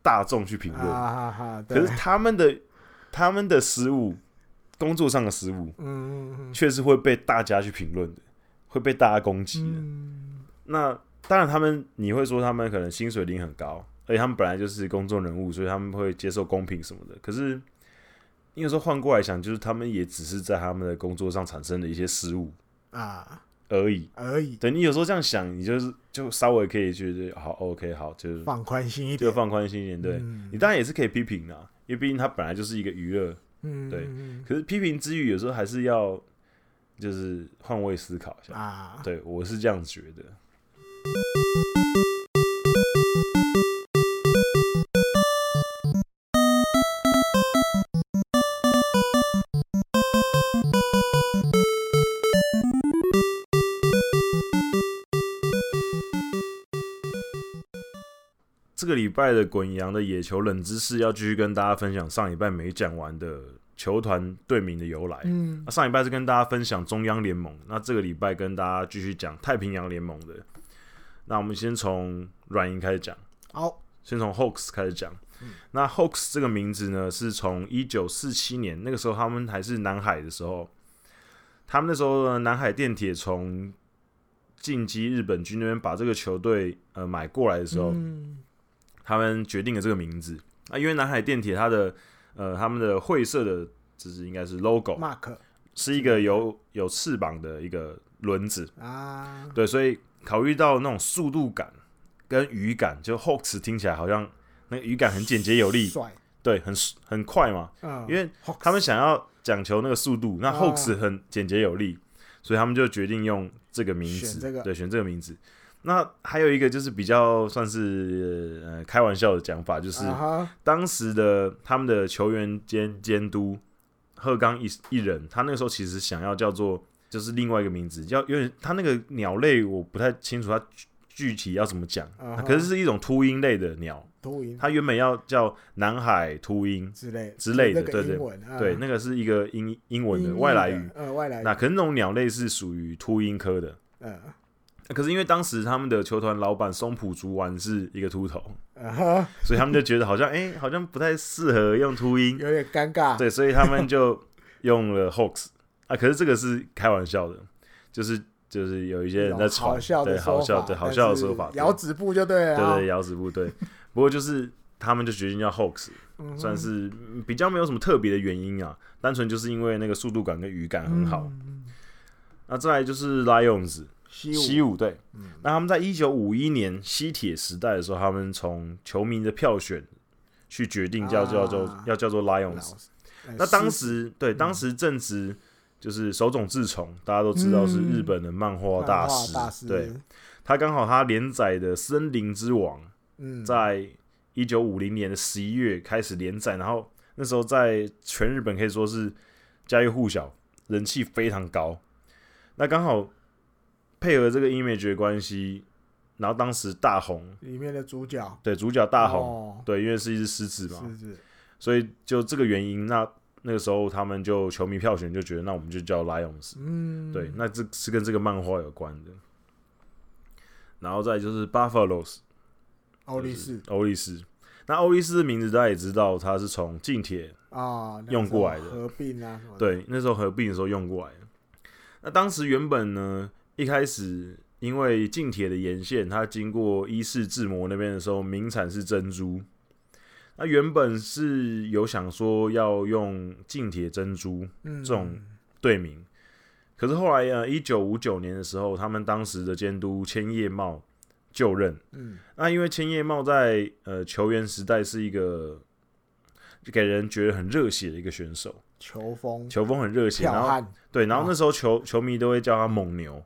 大众去评论，啊、可是他们的他们的失误，工作上的失误，嗯，确实会被大家去评论的，会被大家攻击的。嗯、那当然，他们你会说他们可能薪水领很高，而且他们本来就是公众人物，所以他们会接受公平什么的。可是，你有时候换过来想，就是他们也只是在他们的工作上产生了一些失误，啊而已而已。对，你有时候这样想，你就是就稍微可以觉得好，OK，好，就是放宽心一点，就放宽心一点。对、嗯、你当然也是可以批评的，因为毕竟它本来就是一个娱乐。嗯，对。可是批评之余，有时候还是要就是换位思考一下啊。对，我是这样觉得。这个礼拜的滚羊的野球冷知识要继续跟大家分享上礼拜没讲完的球团队名的由来。嗯，上礼拜是跟大家分享中央联盟，那这个礼拜跟大家继续讲太平洋联盟的。那我们先从软银开始讲。好，先从 Hawks 开始讲。那 Hawks 这个名字呢，是从一九四七年那个时候他们还是南海的时候，他们那时候呢，南海电铁从进击日本军那边把这个球队呃买过来的时候。嗯他们决定了这个名字。啊，因为南海电铁它的呃他们的会社的就是应该是 logo mark 是一个有有翅膀的一个轮子。啊，对，所以考虑到那种速度感跟语感，就 Hawks 听起来好像那个语感很简洁有力，对，很很快嘛，嗯，因为他们想要讲求那个速度，那 Hawks 很简洁有力，所以他们就决定用这个名字，这个、对，选这个名字。那还有一个就是比较算是呃开玩笑的讲法，就是当时的他们的球员兼监督鹤冈一一人，他那个时候其实想要叫做就是另外一个名字，叫因为他那个鸟类我不太清楚他具体要怎么讲，可是是一种秃鹰类的鸟，秃鹰，他原本要叫南海秃鹰之类之类的，对对对，那个是一个英英文的外来语，呃外来语，那可是那种鸟类是属于秃鹰科的，嗯。可是因为当时他们的球团老板松浦竹丸是一个秃头，uh huh. 所以他们就觉得好像哎、欸，好像不太适合用秃鹰，有点尴尬。对，所以他们就用了 Hawks 啊。可是这个是开玩笑的，就是就是有一些人在传，对，好笑，对，好笑的说法，摇指部就对了，对对，摇指部对。不过就是他们就决定叫 Hawks，算是比较没有什么特别的原因啊，单纯就是因为那个速度感跟语感很好。嗯、那再来就是 Lions。西武。队，嗯、那他们在一九五一年西铁时代的时候，他们从球迷的票选去决定叫叫做、啊、要叫做 Lions。嗯、那当时、嗯、对当时正值就是手冢治虫，大家都知道是日本的漫画大师，大师。对，他刚好他连载的《森林之王》嗯，在一九五零年的十一月开始连载，然后那时候在全日本可以说是家喻户晓，人气非常高。那刚好。配合这个 image 的关系，然后当时大红。里面的主角，对主角大红，哦、对，因为是一只狮子嘛，狮子，所以就这个原因，那那个时候他们就球迷票选就觉得，那我们就叫 Lions，嗯，对，那这是跟这个漫画有关的。然后再就是 Buffaloes，欧力士，欧力士，那欧力士的名字大家也知道，它是从近铁啊用过来的，合并啊，对，那时候合并的时候用过来的。那当时原本呢，一开始因为近铁的沿线，它经过伊势志摩那边的时候，名产是珍珠。那原本是有想说要用近铁珍珠这种队名，嗯、可是后来呃，一九五九年的时候，他们当时的监督千叶茂就任。嗯，那因为千叶茂在呃球员时代是一个给人觉得很热血的一个选手。球风，球风很热血，然后对，然后那时候球、啊、球迷都会叫他猛牛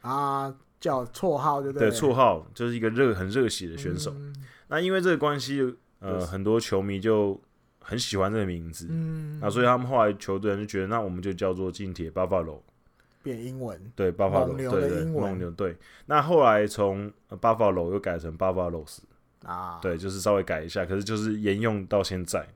啊，叫绰号对不对，绰号就是一个热很热血的选手。嗯、那因为这个关系，呃，很多球迷就很喜欢这个名字，嗯，那所以他们后来球队就觉得，那我们就叫做近铁 Buffalo，变英文，对 Buffalo，对对，猛牛对。那后来从 Buffalo 又改成 Buffalos 啊，对，就是稍微改一下，可是就是沿用到现在。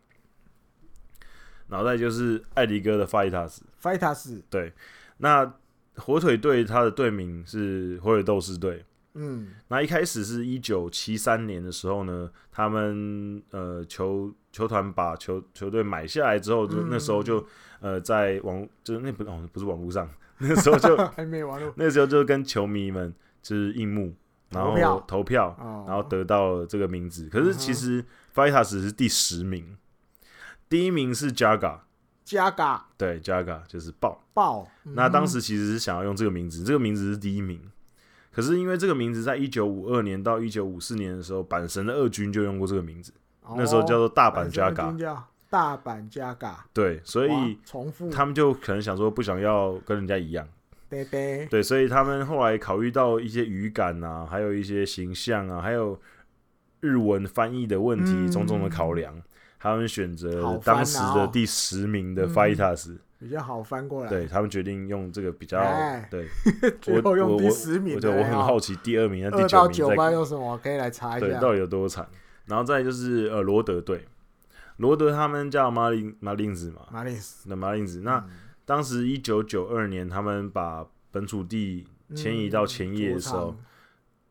然后再就是艾迪哥的 Fighters，Fighters 对，那火腿队它的队名是火腿斗士队，嗯，那一开始是一九七三年的时候呢，他们呃球球团把球球队买下来之后，就那时候就呃在网就是那不哦不是网络上，那时候就 还没网络，那时候就跟球迷们就是应募，然后投票，然后得到了这个名字。可是其实 Fighters 是第十名。第一名是 Jaga，，Jaga，对，Jaga 就是爆爆。那当时其实是想要用这个名字，这个名字是第一名。可是因为这个名字在一九五二年到一九五四年的时候，阪神的二军就用过这个名字，那时候叫做大阪 Jaga，大阪 Jaga。对，所以重复，他们就可能想说不想要跟人家一样。对对，对，所以他们后来考虑到一些语感啊，还有一些形象啊，还有日文翻译的问题，种种的考量，他们选择当时的第十名的 Fighters，比较好翻过来。对，他们决定用这个比较对，最后用第十名。对，我很好奇第二名、第二到九班有什么可以来查一下，对，到底有多惨？然后再就是呃罗德队，罗德他们叫马林马林子嘛，马林子，那马林子那。当时一九九二年，他们把本土地迁移到前夜的时候，嗯、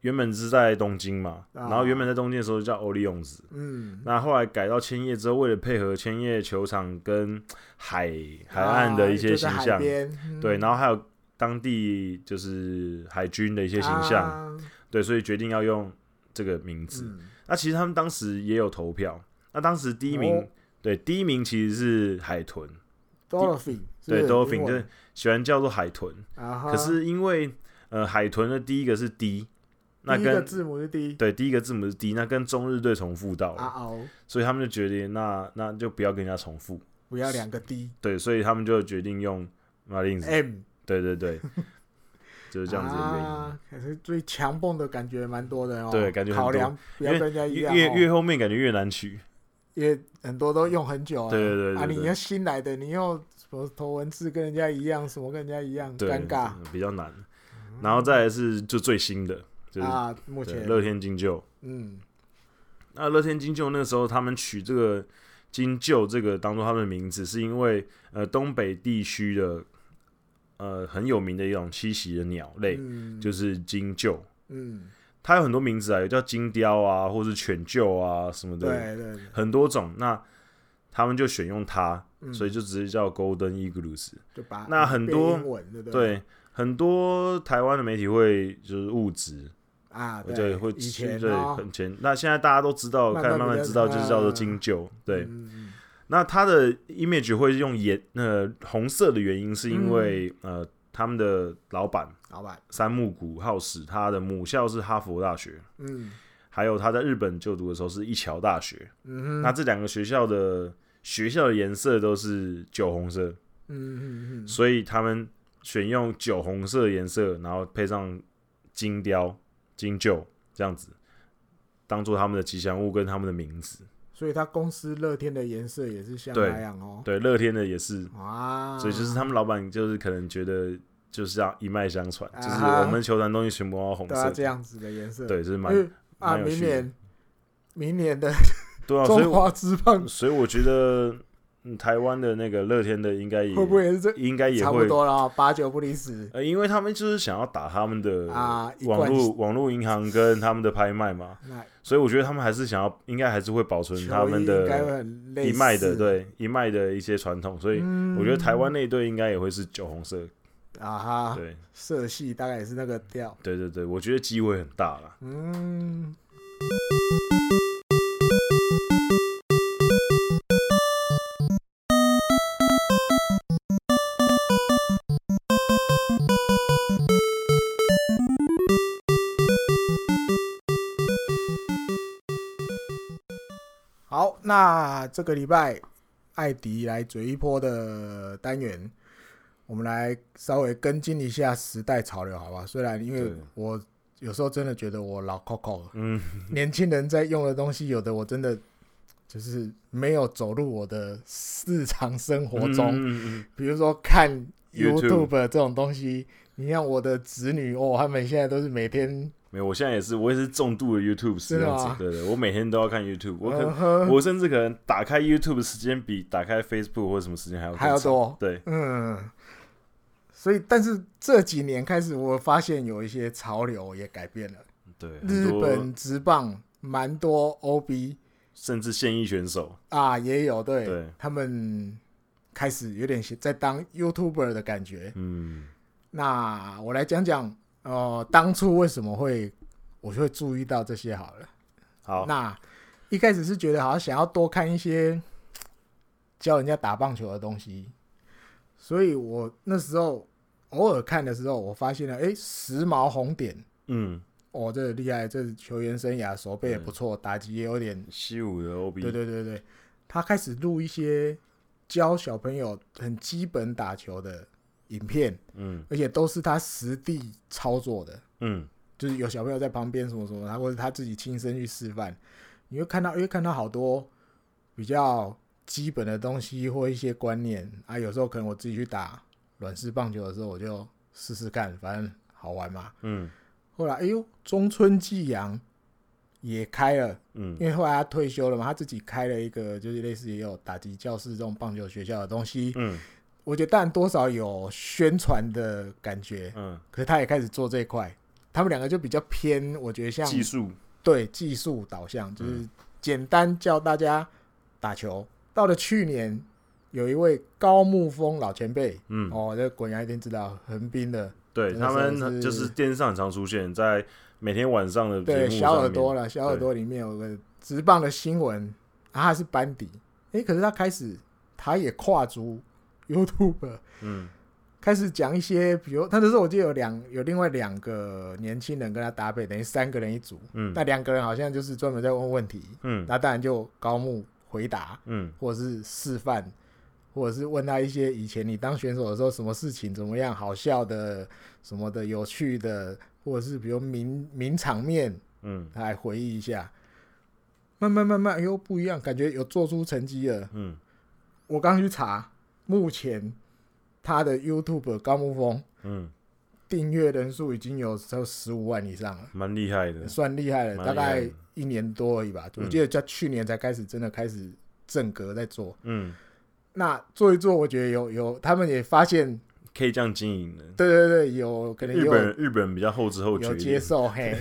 原本是在东京嘛，啊、然后原本在东京的时候叫欧利永子，嗯，那后来改到千叶之后，为了配合千叶球场跟海海岸的一些形象，啊嗯、对，然后还有当地就是海军的一些形象，啊、对，所以决定要用这个名字。嗯、那其实他们当时也有投票，那当时第一名，哦、对，第一名其实是海豚。Dolphin 对，Dolphin 就是喜欢叫做海豚，可是因为呃海豚的第一个是 D，那跟字母是 D，对，第一个字母是 D，那跟中日队重复到了，所以他们就决定那那就不要跟人家重复，不要两个 D，对，所以他们就决定用 Marlins M，对对对，就是这样子的原因。可是最强蹦的感觉蛮多的哦，对，感觉很多，不要跟人家一样，越越后面感觉越难取。也很多都用很久啊，对对对，啊，你要新来的，你又什么头文字跟人家一样，什么跟人家一样，尴尬，比较难。然后再来是就最新的，就是啊，目前乐天金鹫，嗯，那乐天金鹫那个时候他们取这个金鹫这个当做他们的名字，是因为呃东北地区的呃很有名的一种栖息的鸟类，就是金鹫，嗯。它有很多名字啊，有叫金雕啊，或是犬鹫啊什么的，对对对，很多种。那他们就选用它，嗯、所以就直接叫 Golden Eagles。就把那很多对很多台湾的媒体会就是误植啊，对，对会以前对很前。那现在大家都知道，开始慢慢知道，就是叫做金九。对，嗯、那它的 image 会用颜呃红色的原因，是因为、嗯、呃。他们的老板，老板。三木谷浩史，他的母校是哈佛大学，嗯，还有他在日本就读的时候是一桥大学，嗯。哼，那这两个学校的学校的颜色都是酒红色，嗯。所以他们选用酒红色的颜色，然后配上金雕、金鷲这样子，当做他们的吉祥物跟他们的名字。所以他公司乐天的颜色也是像那样哦。对，乐天的也是。哇！所以就是他们老板就是可能觉得就是要一脉相传，就是我们球团东西全部要红色，这样子的颜色。对，就是蛮啊，明年明年的对啊，中华之棒，所以我觉得。嗯，台湾的那个乐天的应该也会不会也是这应该也会差不多了，八九不离十。呃，因为他们就是想要打他们的网络网络银行跟他们的拍卖嘛，所以我觉得他们还是想要，应该还是会保存他们的一脉的对一脉的一些传统，所以我觉得台湾那一队应该也会是酒红色啊哈，对，色系大概也是那个调。对对对，我觉得机会很大了。嗯。那这个礼拜艾迪来嘴一波的单元，我们来稍微跟进一下时代潮流，好吧？虽然因为我有时候真的觉得我老 Coco，嗯，年轻人在用的东西，有的我真的就是没有走入我的日常生活中，嗯、比如说看 YouTube 这种东西，你像我的子女哦，他们现在都是每天。没有，我现在也是，我也是重度的 YouTube 使用者，对对，我每天都要看 YouTube，我可能我甚至可能打开 YouTube 的时间比打开 Facebook 或者什么时间还要还要多，对，嗯，所以但是这几年开始，我发现有一些潮流也改变了，对，日本直棒蛮多 OB，甚至现役选手。啊也有，对，对。他们开始有点在当 YouTuber 的感觉，嗯，那我来讲讲。哦、呃，当初为什么会我就会注意到这些好了？好，那一开始是觉得好像想要多看一些 教人家打棒球的东西，所以我那时候偶尔看的时候，我发现了，哎、欸，时髦红点，嗯，哦，这个厉害，这是球员生涯手背也不错，嗯、打击也有点西武的 OB，对对对对，他开始录一些教小朋友很基本打球的影片，嗯，而且都是他实地操作的，嗯。就是有小朋友在旁边什么什么，他或者他自己亲身去示范，你会看到，因为看到好多比较基本的东西或一些观念啊。有时候可能我自己去打软式棒球的时候，我就试试看，反正好玩嘛。嗯。后来，哎呦，中村纪阳也开了，嗯，因为后来他退休了嘛，他自己开了一个，就是类似也有打击教室这种棒球学校的东西。嗯。我觉得当然多少有宣传的感觉，嗯，可是他也开始做这一块。他们两个就比较偏，我觉得像技术，对技术导向，就是简单教大家打球。到了去年，有一位高木峰老前辈，嗯，哦，这滚阳一定知道，横滨的，对他们就是电视上很常出现在每天晚上的节目对小耳朵了，小耳朵里面有个直棒的新闻，啊，他是班底，哎、欸，可是他开始他也跨足 YouTube，嗯。开始讲一些，比如他那时候我记得有两有另外两个年轻人跟他搭配，等于三个人一组。嗯，那两个人好像就是专门在问问题。嗯，那当然就高木回答。嗯，或者是示范，或者是问他一些以前你当选手的时候什么事情怎么样，好笑的什么的，有趣的，或者是比如名名场面，嗯，他来回忆一下。慢慢慢慢，哎呦不一样，感觉有做出成绩了。嗯，我刚去查，目前。他的 YouTube 高木峰，嗯，订阅人数已经有超十五万以上了，蛮厉害的，算厉害了，害大概一年多而已吧。嗯、我记得在去年才开始，真的开始正格在做。嗯，那做一做，我觉得有有，他们也发现可以这样经营的。对对对，有可能有日本日本比较后知后觉，有接受 嘿，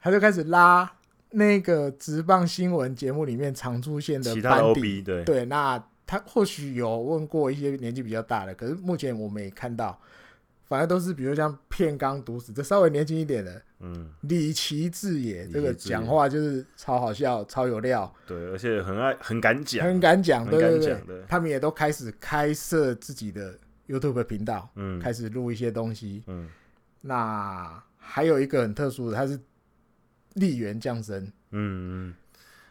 他就开始拉那个直棒新闻节目里面常出现的其他 OB，对对那。他或许有问过一些年纪比较大的，可是目前我没看到，反而都是比如像片冈毒死，这稍微年轻一点的，嗯，李奇智也这个讲话就是超好笑、超有料，对，而且很爱、很敢讲、很敢讲，对对对，对，他们也都开始开设自己的 YouTube 频道，嗯，开始录一些东西，嗯，那还有一个很特殊的，他是立原降生，嗯嗯，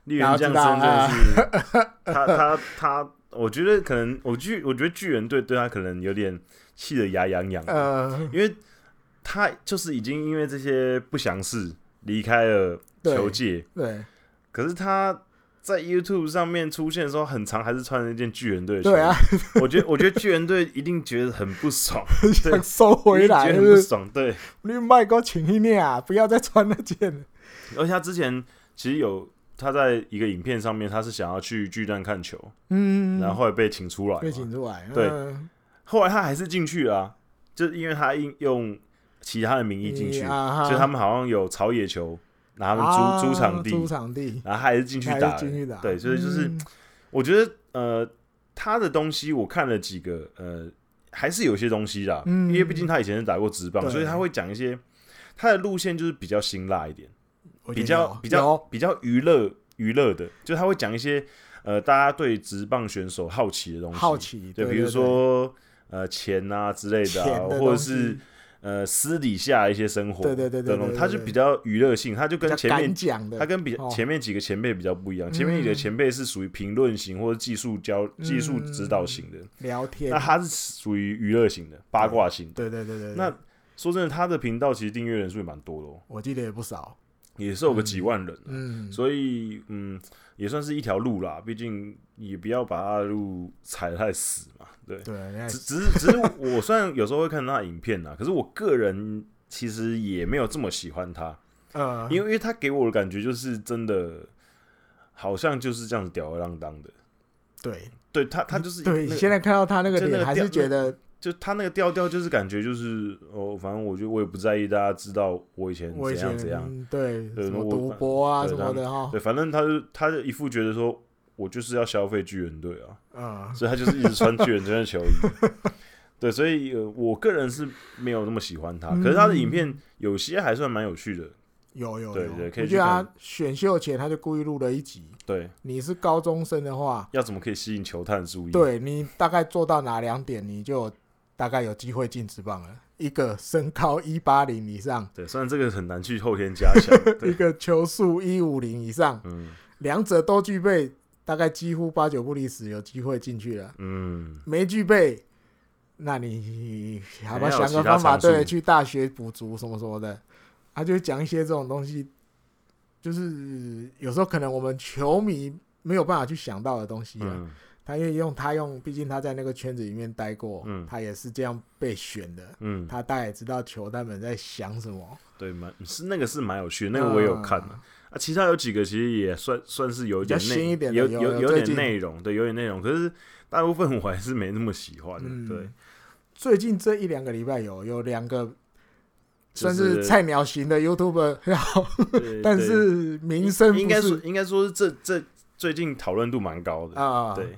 立原降生就是他他 他。我觉得可能我巨，我觉得巨人队对他可能有点气得牙痒痒，呃，因为他就是已经因为这些不祥事离开了球界，对，对，可是他在 YouTube 上面出现的时候，很长还是穿了一件巨人队的球，对啊，我觉得我觉得巨人队一定觉得很不爽，想收回来，很不爽，对，你卖给我请一念啊，不要再穿那件。了，而且他之前其实有。他在一个影片上面，他是想要去巨蛋看球，嗯，然后后来被请出来，被请出来，对，嗯、后来他还是进去了、啊，就是因为他应用其他的名义进去，啊、所以他们好像有草野球，拿他们租、啊、租场地，租场地，然后他还是进去打，进去打，对，所以就是、嗯、我觉得呃，他的东西我看了几个，呃，还是有些东西啦，嗯、因为毕竟他以前是打过职棒，所以他会讲一些他的路线就是比较辛辣一点。比较比较比较娱乐娱乐的，就他会讲一些呃，大家对职棒选手好奇的东西，好奇，对，比如说呃钱啊之类的啊，或者是呃私底下一些生活，对对对对，他就比较娱乐性，他就跟前面讲的，他跟比前面几个前辈比较不一样，前面几个前辈是属于评论型或者技术教技术指导型的聊天，那他是属于娱乐型的八卦型的，对对对对。那说真的，他的频道其实订阅人数也蛮多的哦，我记得也不少。也是有个几万人，嗯，所以嗯，也算是一条路啦。毕竟也不要把他的路踩得太死嘛，对。对，只只是只是我虽然有时候会看他的影片呐，可是我个人其实也没有这么喜欢他，呃，因为因为他给我的感觉就是真的，好像就是这样子吊儿郎当的。对，对他他就是对，你现在看到他那个脸，还是觉得。就他那个调调，就是感觉就是哦，反正我就我也不在意大家知道我以前怎样怎样，对，对，什么赌博啊什么的哈，对，反正他就他就一副觉得说我就是要消费巨人队啊，啊，所以他就是一直穿巨人队的球衣，对，所以我个人是没有那么喜欢他，可是他的影片有些还算蛮有趣的，有有有，对对，可以我觉得他选秀前他就故意录了一集。对，你是高中生的话，要怎么可以吸引球探注意？对，你大概做到哪两点，你就大概有机会进职棒了。一个身高一八零以上，对，虽然这个很难去后天加强。一个球速一五零以上，嗯，两者都具备，大概几乎八九不离十，有机会进去了。嗯，没具备，那你好吧，想个方法，对，去大学补足什么什么的。他就讲一些这种东西，就是有时候可能我们球迷没有办法去想到的东西啊。嗯他愿意用他用，毕竟他在那个圈子里面待过，嗯，他也是这样被选的，嗯，他大概知道球他们在想什么，对，蛮是那个是蛮有趣的，那个我也有看的，啊，其他有几个其实也算算是有一点，有有有点内容，对，有点内容，可是大部分我还是没那么喜欢的，对，最近这一两个礼拜有有两个算是菜鸟型的 YouTuber，但是名声应该说应该说是这这最近讨论度蛮高的啊，对。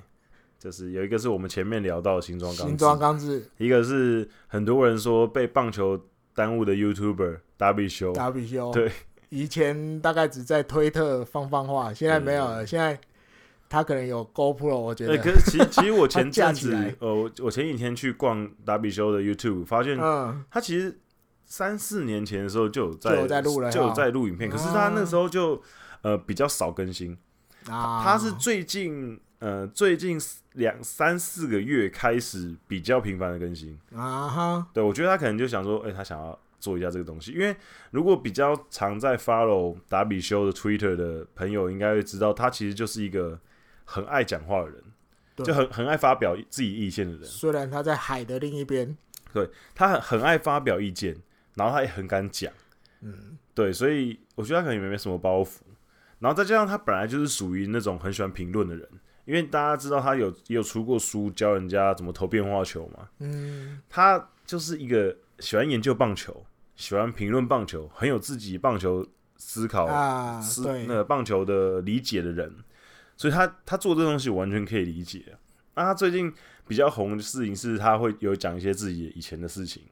就是有一个是我们前面聊到的新装刚，新装钢制，一个是很多人说被棒球耽误的 YouTuber 达比修，达比修，对，以前大概只在推特放放话，现在没有了。现在他可能有 GoPro，我觉得。可是其实其实我 前阵子，呃，我我前几天去逛达比修的 YouTube，发现，他其实三四年前的时候就有在录了，就有在录影片，可是他那时候就呃比较少更新啊，他是最近。呃，最近两三四个月开始比较频繁的更新啊哈，对，我觉得他可能就想说，哎、欸，他想要做一下这个东西，因为如果比较常在 follow 达比修的 Twitter 的朋友，应该会知道他其实就是一个很爱讲话的人，就很很爱发表自己意见的人。虽然他在海的另一边，对，他很很爱发表意见，然后他也很敢讲，嗯，对，所以我觉得他可能也没什么包袱，然后再加上他本来就是属于那种很喜欢评论的人。因为大家知道他有也有出过书教人家怎么投变化球嘛，嗯，他就是一个喜欢研究棒球、喜欢评论棒球、很有自己棒球思考啊，思那个棒球的理解的人，所以他他做这东西我完全可以理解。那他最近比较红的事情是，他会有讲一些自己以前的事情。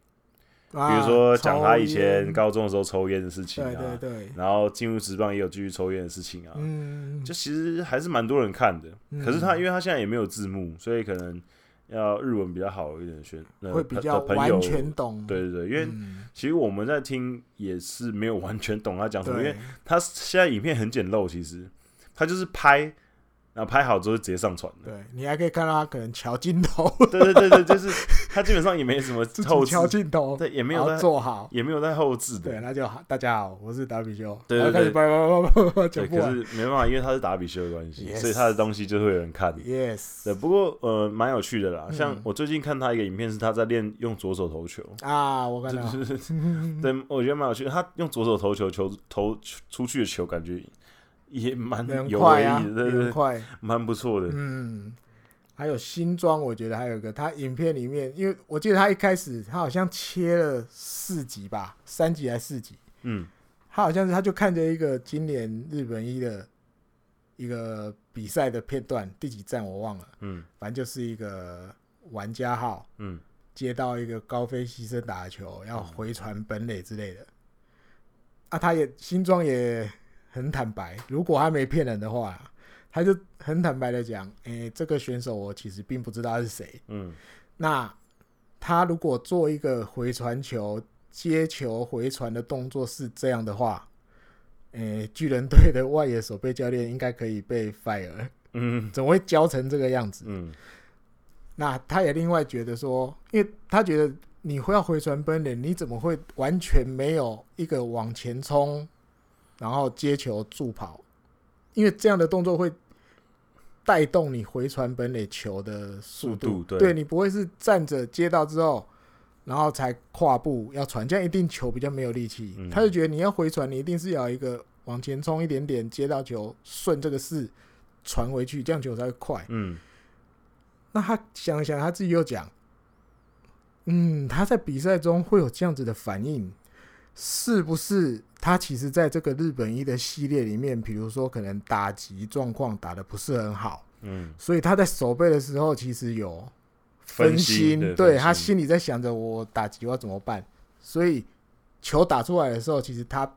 比如说讲他以前高中的时候抽烟的事情啊，对对对，然后进入职棒也有继续抽烟的事情啊，嗯，就其实还是蛮多人看的。可是他因为他现在也没有字幕，所以可能要日文比较好一点选，会比较完全懂。对对对，因为其实我们在听也是没有完全懂他讲什么，因为他现在影片很简陋，其实他就是拍。然后拍好之后直接上传。对，你还可以看到他可能调镜头。对对对对，就是他基本上也没什么后置。调镜头。对，也没有在做好，也没有在后置的。对，那就好。大家好，我是达比修。对对对。对，可是没办法，因为他是达比修的关系，所以他的东西就会有人看。Yes。对，不过呃，蛮有趣的啦。像我最近看他一个影片，是他在练用左手投球。啊，我看到。对，我觉得蛮有趣。他用左手投球，球投出去的球感觉。也蛮有威力的，蛮不错的。嗯，还有新装，我觉得还有一个，他影片里面，因为我记得他一开始他好像切了四集吧，三集还是四集？嗯，他好像是他就看着一个今年日本一的一个比赛的片段，第几站我忘了。嗯，反正就是一个玩家号，嗯，接到一个高飞牺牲打球，要回传本垒之类的。啊，他也新装也。很坦白，如果他没骗人的话，他就很坦白的讲，诶、欸，这个选手我其实并不知道是谁。嗯，那他如果做一个回传球、接球回传的动作是这样的话，诶、欸，巨人队的外野守备教练应该可以被 fire。嗯，怎么会教成这个样子？嗯，那他也另外觉得说，因为他觉得你会要回传奔垒，你怎么会完全没有一个往前冲？然后接球助跑，因为这样的动作会带动你回传本垒球的速度。对，对你不会是站着接到之后，然后才跨步要传，这样一定球比较没有力气。嗯、他就觉得你要回传，你一定是要一个往前冲一点点，接到球顺这个势传回去，这样球才会快。嗯，那他想想他自己又讲，嗯，他在比赛中会有这样子的反应。是不是他其实在这个日本一的系列里面，比如说可能打击状况打的不是很好，嗯，所以他在守备的时候其实有分心，对，他心里在想着我打击我要怎么办，所以球打出来的时候，其实他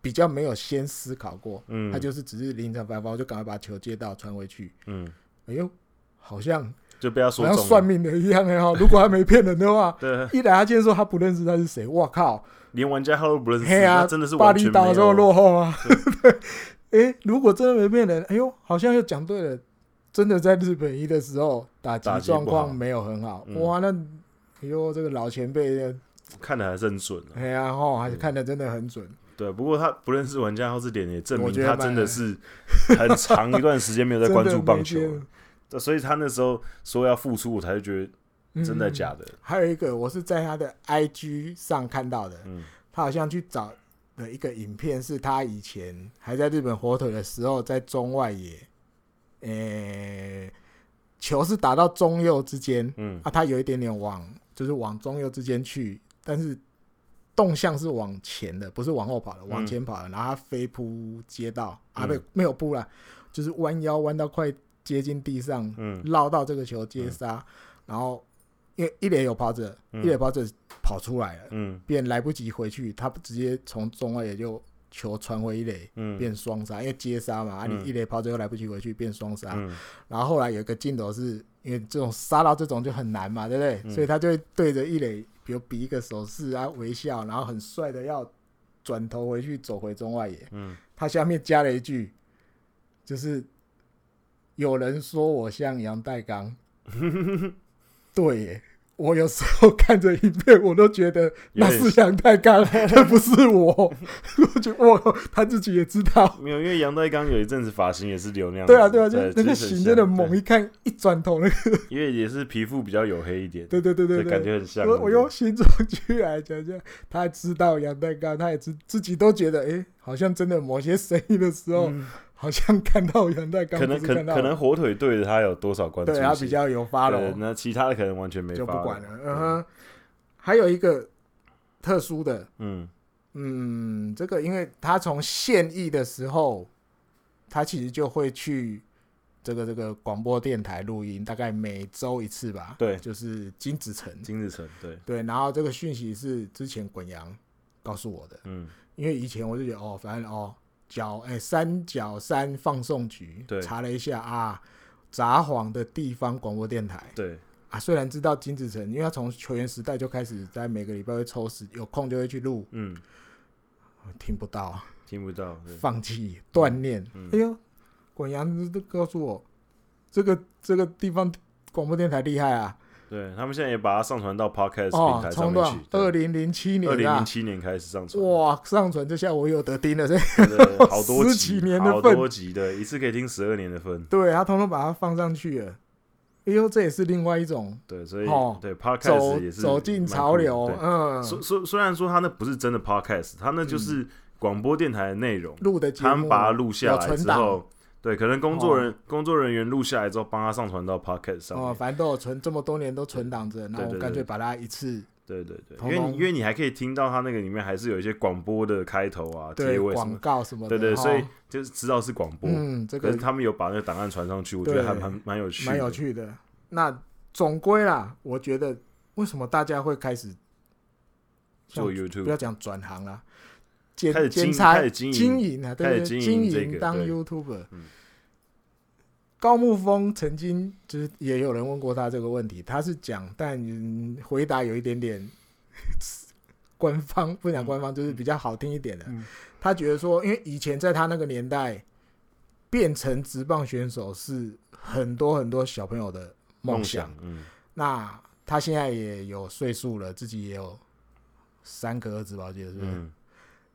比较没有先思考过，嗯，他就是只是临场发包，就赶快把球接到传回去，嗯，哎呦，好像就被他说好像算命的一样哎哈，如果他没骗人的话，对，一来他竟然说他不认识他是谁，我靠，连玩家号都不认识，嘿啊，真的是巴厘岛的时候落后吗，对，哎，如果真的没骗人，哎呦，好像又讲对了，真的在日本一的时候打击状况没有很好，哇，那哎呦，这个老前辈看的还是很准，哎呀吼，还是看的真的很准。对，不过他不认识玩家号这点也证明他真的是很长一段时间没有在关注棒球，所以他那时候说要复出，我才觉得真的假的。嗯。还有一个，我是在他的 IG 上看到的，嗯，他好像去找的一个影片，是他以前还在日本火腿的时候，在中外野，呃、欸，球是打到中右之间，嗯，啊，他有一点点往，就是往中右之间去，但是。动向是往前的，不是往后跑的，往前跑的。然后他飞扑接到，啊，没没有扑了，就是弯腰弯到快接近地上，嗯绕到这个球接杀。然后因为一垒有跑者，一垒跑者跑出来了，嗯，便来不及回去，他直接从中外也就球传回一垒，嗯，变双杀，因为接杀嘛，啊，你一垒跑者又来不及回去，变双杀。然后后来有一个镜头是因为这种杀到这种就很难嘛，对不对？所以他就会对着一垒。比如比一个手势啊，微笑，然后很帅的要转头回去，走回中外野。嗯，他下面加了一句，就是有人说我像阳岱钢，对耶。我有时候看着影片，我都觉得那是杨太刚，那不是我。我觉得哇，他自己也知道。没有，因为杨太刚有一阵子发型也是留那样。对啊，对啊，就那个型真的猛，一看一转头那个。因为也是皮肤比较黝黑一点。对对对对，感觉很像。我我用心中去来讲讲，他知道杨太刚，他也自自己都觉得，哎，好像真的某些声音的时候。好像看到阳岱钢，可能可可能火腿队的他有多少关注？对他比较有发了，那其他的可能完全没就不管了。嗯哼，还有一个特殊的，嗯嗯，这个因为他从现役的时候，他其实就会去这个这个广播电台录音，大概每周一次吧。对，就是金子城，金子城，对对。然后这个讯息是之前滚阳告诉我的，嗯，因为以前我就觉得哦，反正哦。角哎，三角山放送局，对，查了一下啊，札幌的地方广播电台，对。啊，虽然知道金子成，因为他从球员时代就开始在每个礼拜会抽时有空就会去录，嗯，听不到，听不到，放弃锻炼，嗯、哎呦，滚阳都告诉我，这个这个地方广播电台厉害啊。对他们现在也把它上传到 Podcast 平台上面去。二零零七年，二零零七年开始上传。哇，上传这下我有得听了，这好多十几年的份，好多集的，一次可以听十二年的份。对，他通通把它放上去了。哎呦，这也是另外一种。对，所以对 Podcast 也是走进潮流。嗯，虽虽虽然说他那不是真的 Podcast，他那就是广播电台的内容录的，他们把它录下来之后。对，可能工作人、哦、工作人员录下来之后，帮他上传到 Podcast 上面。哦，反正都有存这么多年都存档着，那我干脆把它一次。对对对，因为你因为你还可以听到他那个里面还是有一些广播的开头啊、结尾广告什么的。对对，所以就是知道是广播。嗯，这个他们有把那个档案传上去，我觉得还蛮蛮有趣，蛮有趣的。那总归啦，我觉得为什么大家会开始做 YouTube？不要讲转行啦。开始经开始经营啊，对对，经营当 YouTuber。高木峰曾经就是也有人问过他这个问题，他是讲，但回答有一点点官方，不讲官方就是比较好听一点的。他觉得说，因为以前在他那个年代，变成职棒选手是很多很多小朋友的梦想。那他现在也有岁数了，自己也有三个儿子吧，我记得是不是？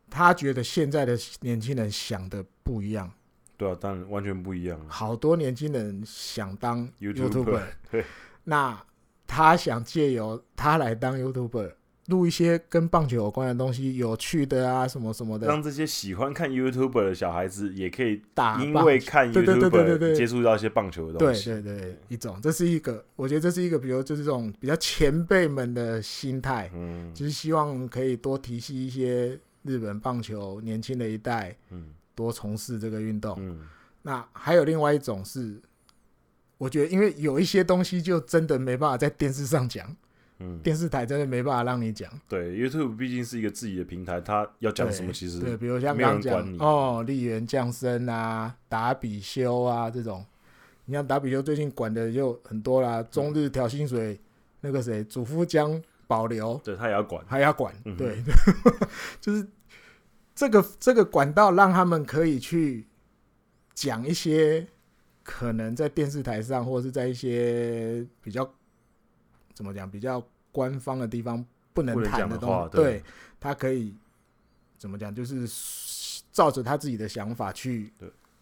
他觉得现在的年轻人想的不一样。对啊，当然完全不一样。好多年轻人想当 YouTuber，对，那他想借由他来当 YouTuber，录一些跟棒球有关的东西，有趣的啊，什么什么的，让这些喜欢看 YouTuber 的小孩子也可以打，因为看 YouTuber 接触到一些棒球的东西。对对对，一种，这是一个，我觉得这是一个，比如就是这种比较前辈们的心态，嗯，就是希望可以多提携一些日本棒球年轻的一代，嗯。多从事这个运动，嗯，那还有另外一种是，我觉得因为有一些东西就真的没办法在电视上讲，嗯，电视台真的没办法让你讲。对，YouTube 毕竟是一个自己的平台，他要讲什么其实对，比如像刚刚讲哦，利源降生啊，达比修啊这种，你像达比修最近管的就很多啦，中日调薪水，嗯、那个谁，祖父将保留，对他也要管，还要管，嗯、对，就是这个这个管道让他们可以去讲一些。可能在电视台上，或者是在一些比较怎么讲比较官方的地方不能谈的东西，对，他可以怎么讲，就是照着他自己的想法去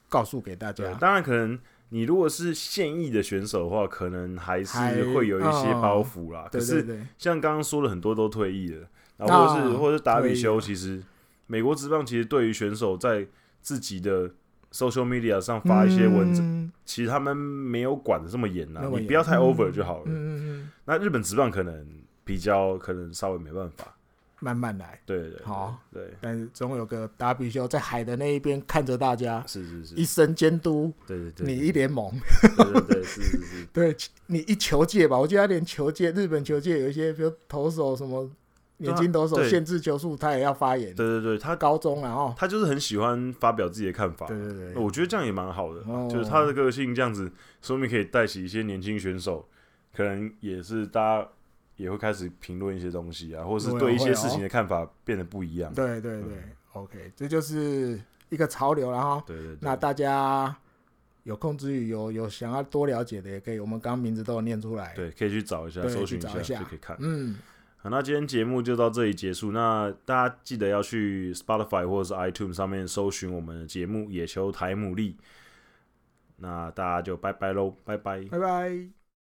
告诉给大家。当然，可能你如果是现役的选手的话，可能还是会有一些包袱啦。可是像刚刚说了很多都退役了，然后是或是打比修，其实美国职棒其实对于选手在自己的。social media 上发一些文字，嗯，其实他们没有管的这么严呐，你不要太 over 就好了。嗯嗯，那日本职棒可能比较可能稍微没办法，慢慢来。对对，對，好，对。但是总有个达比修在海的那一边看着大家，是是是，一生监督。对对对，你一联盟。对对对，是是是。对你一球界吧，我觉得他连球界，日本球界有一些，比如投手什么。年轻投手限制球数，他也要发言。对对对，他高中然后他就是很喜欢发表自己的看法。对对对，我觉得这样也蛮好的，就是他的个性这样子，说明可以带起一些年轻选手，可能也是大家也会开始评论一些东西啊，或者是对一些事情的看法变得不一样。对对对，OK，这就是一个潮流，然后对对，那大家有空之余有有想要多了解的，也可以，我们刚刚名字都有念出来，对，可以去找一下，搜寻一下。就可以看，嗯。那今天节目就到这里结束。那大家记得要去 Spotify 或者是 iTunes 上面搜寻我们的节目《野球台牡蛎》。那大家就拜拜喽，拜拜，拜拜。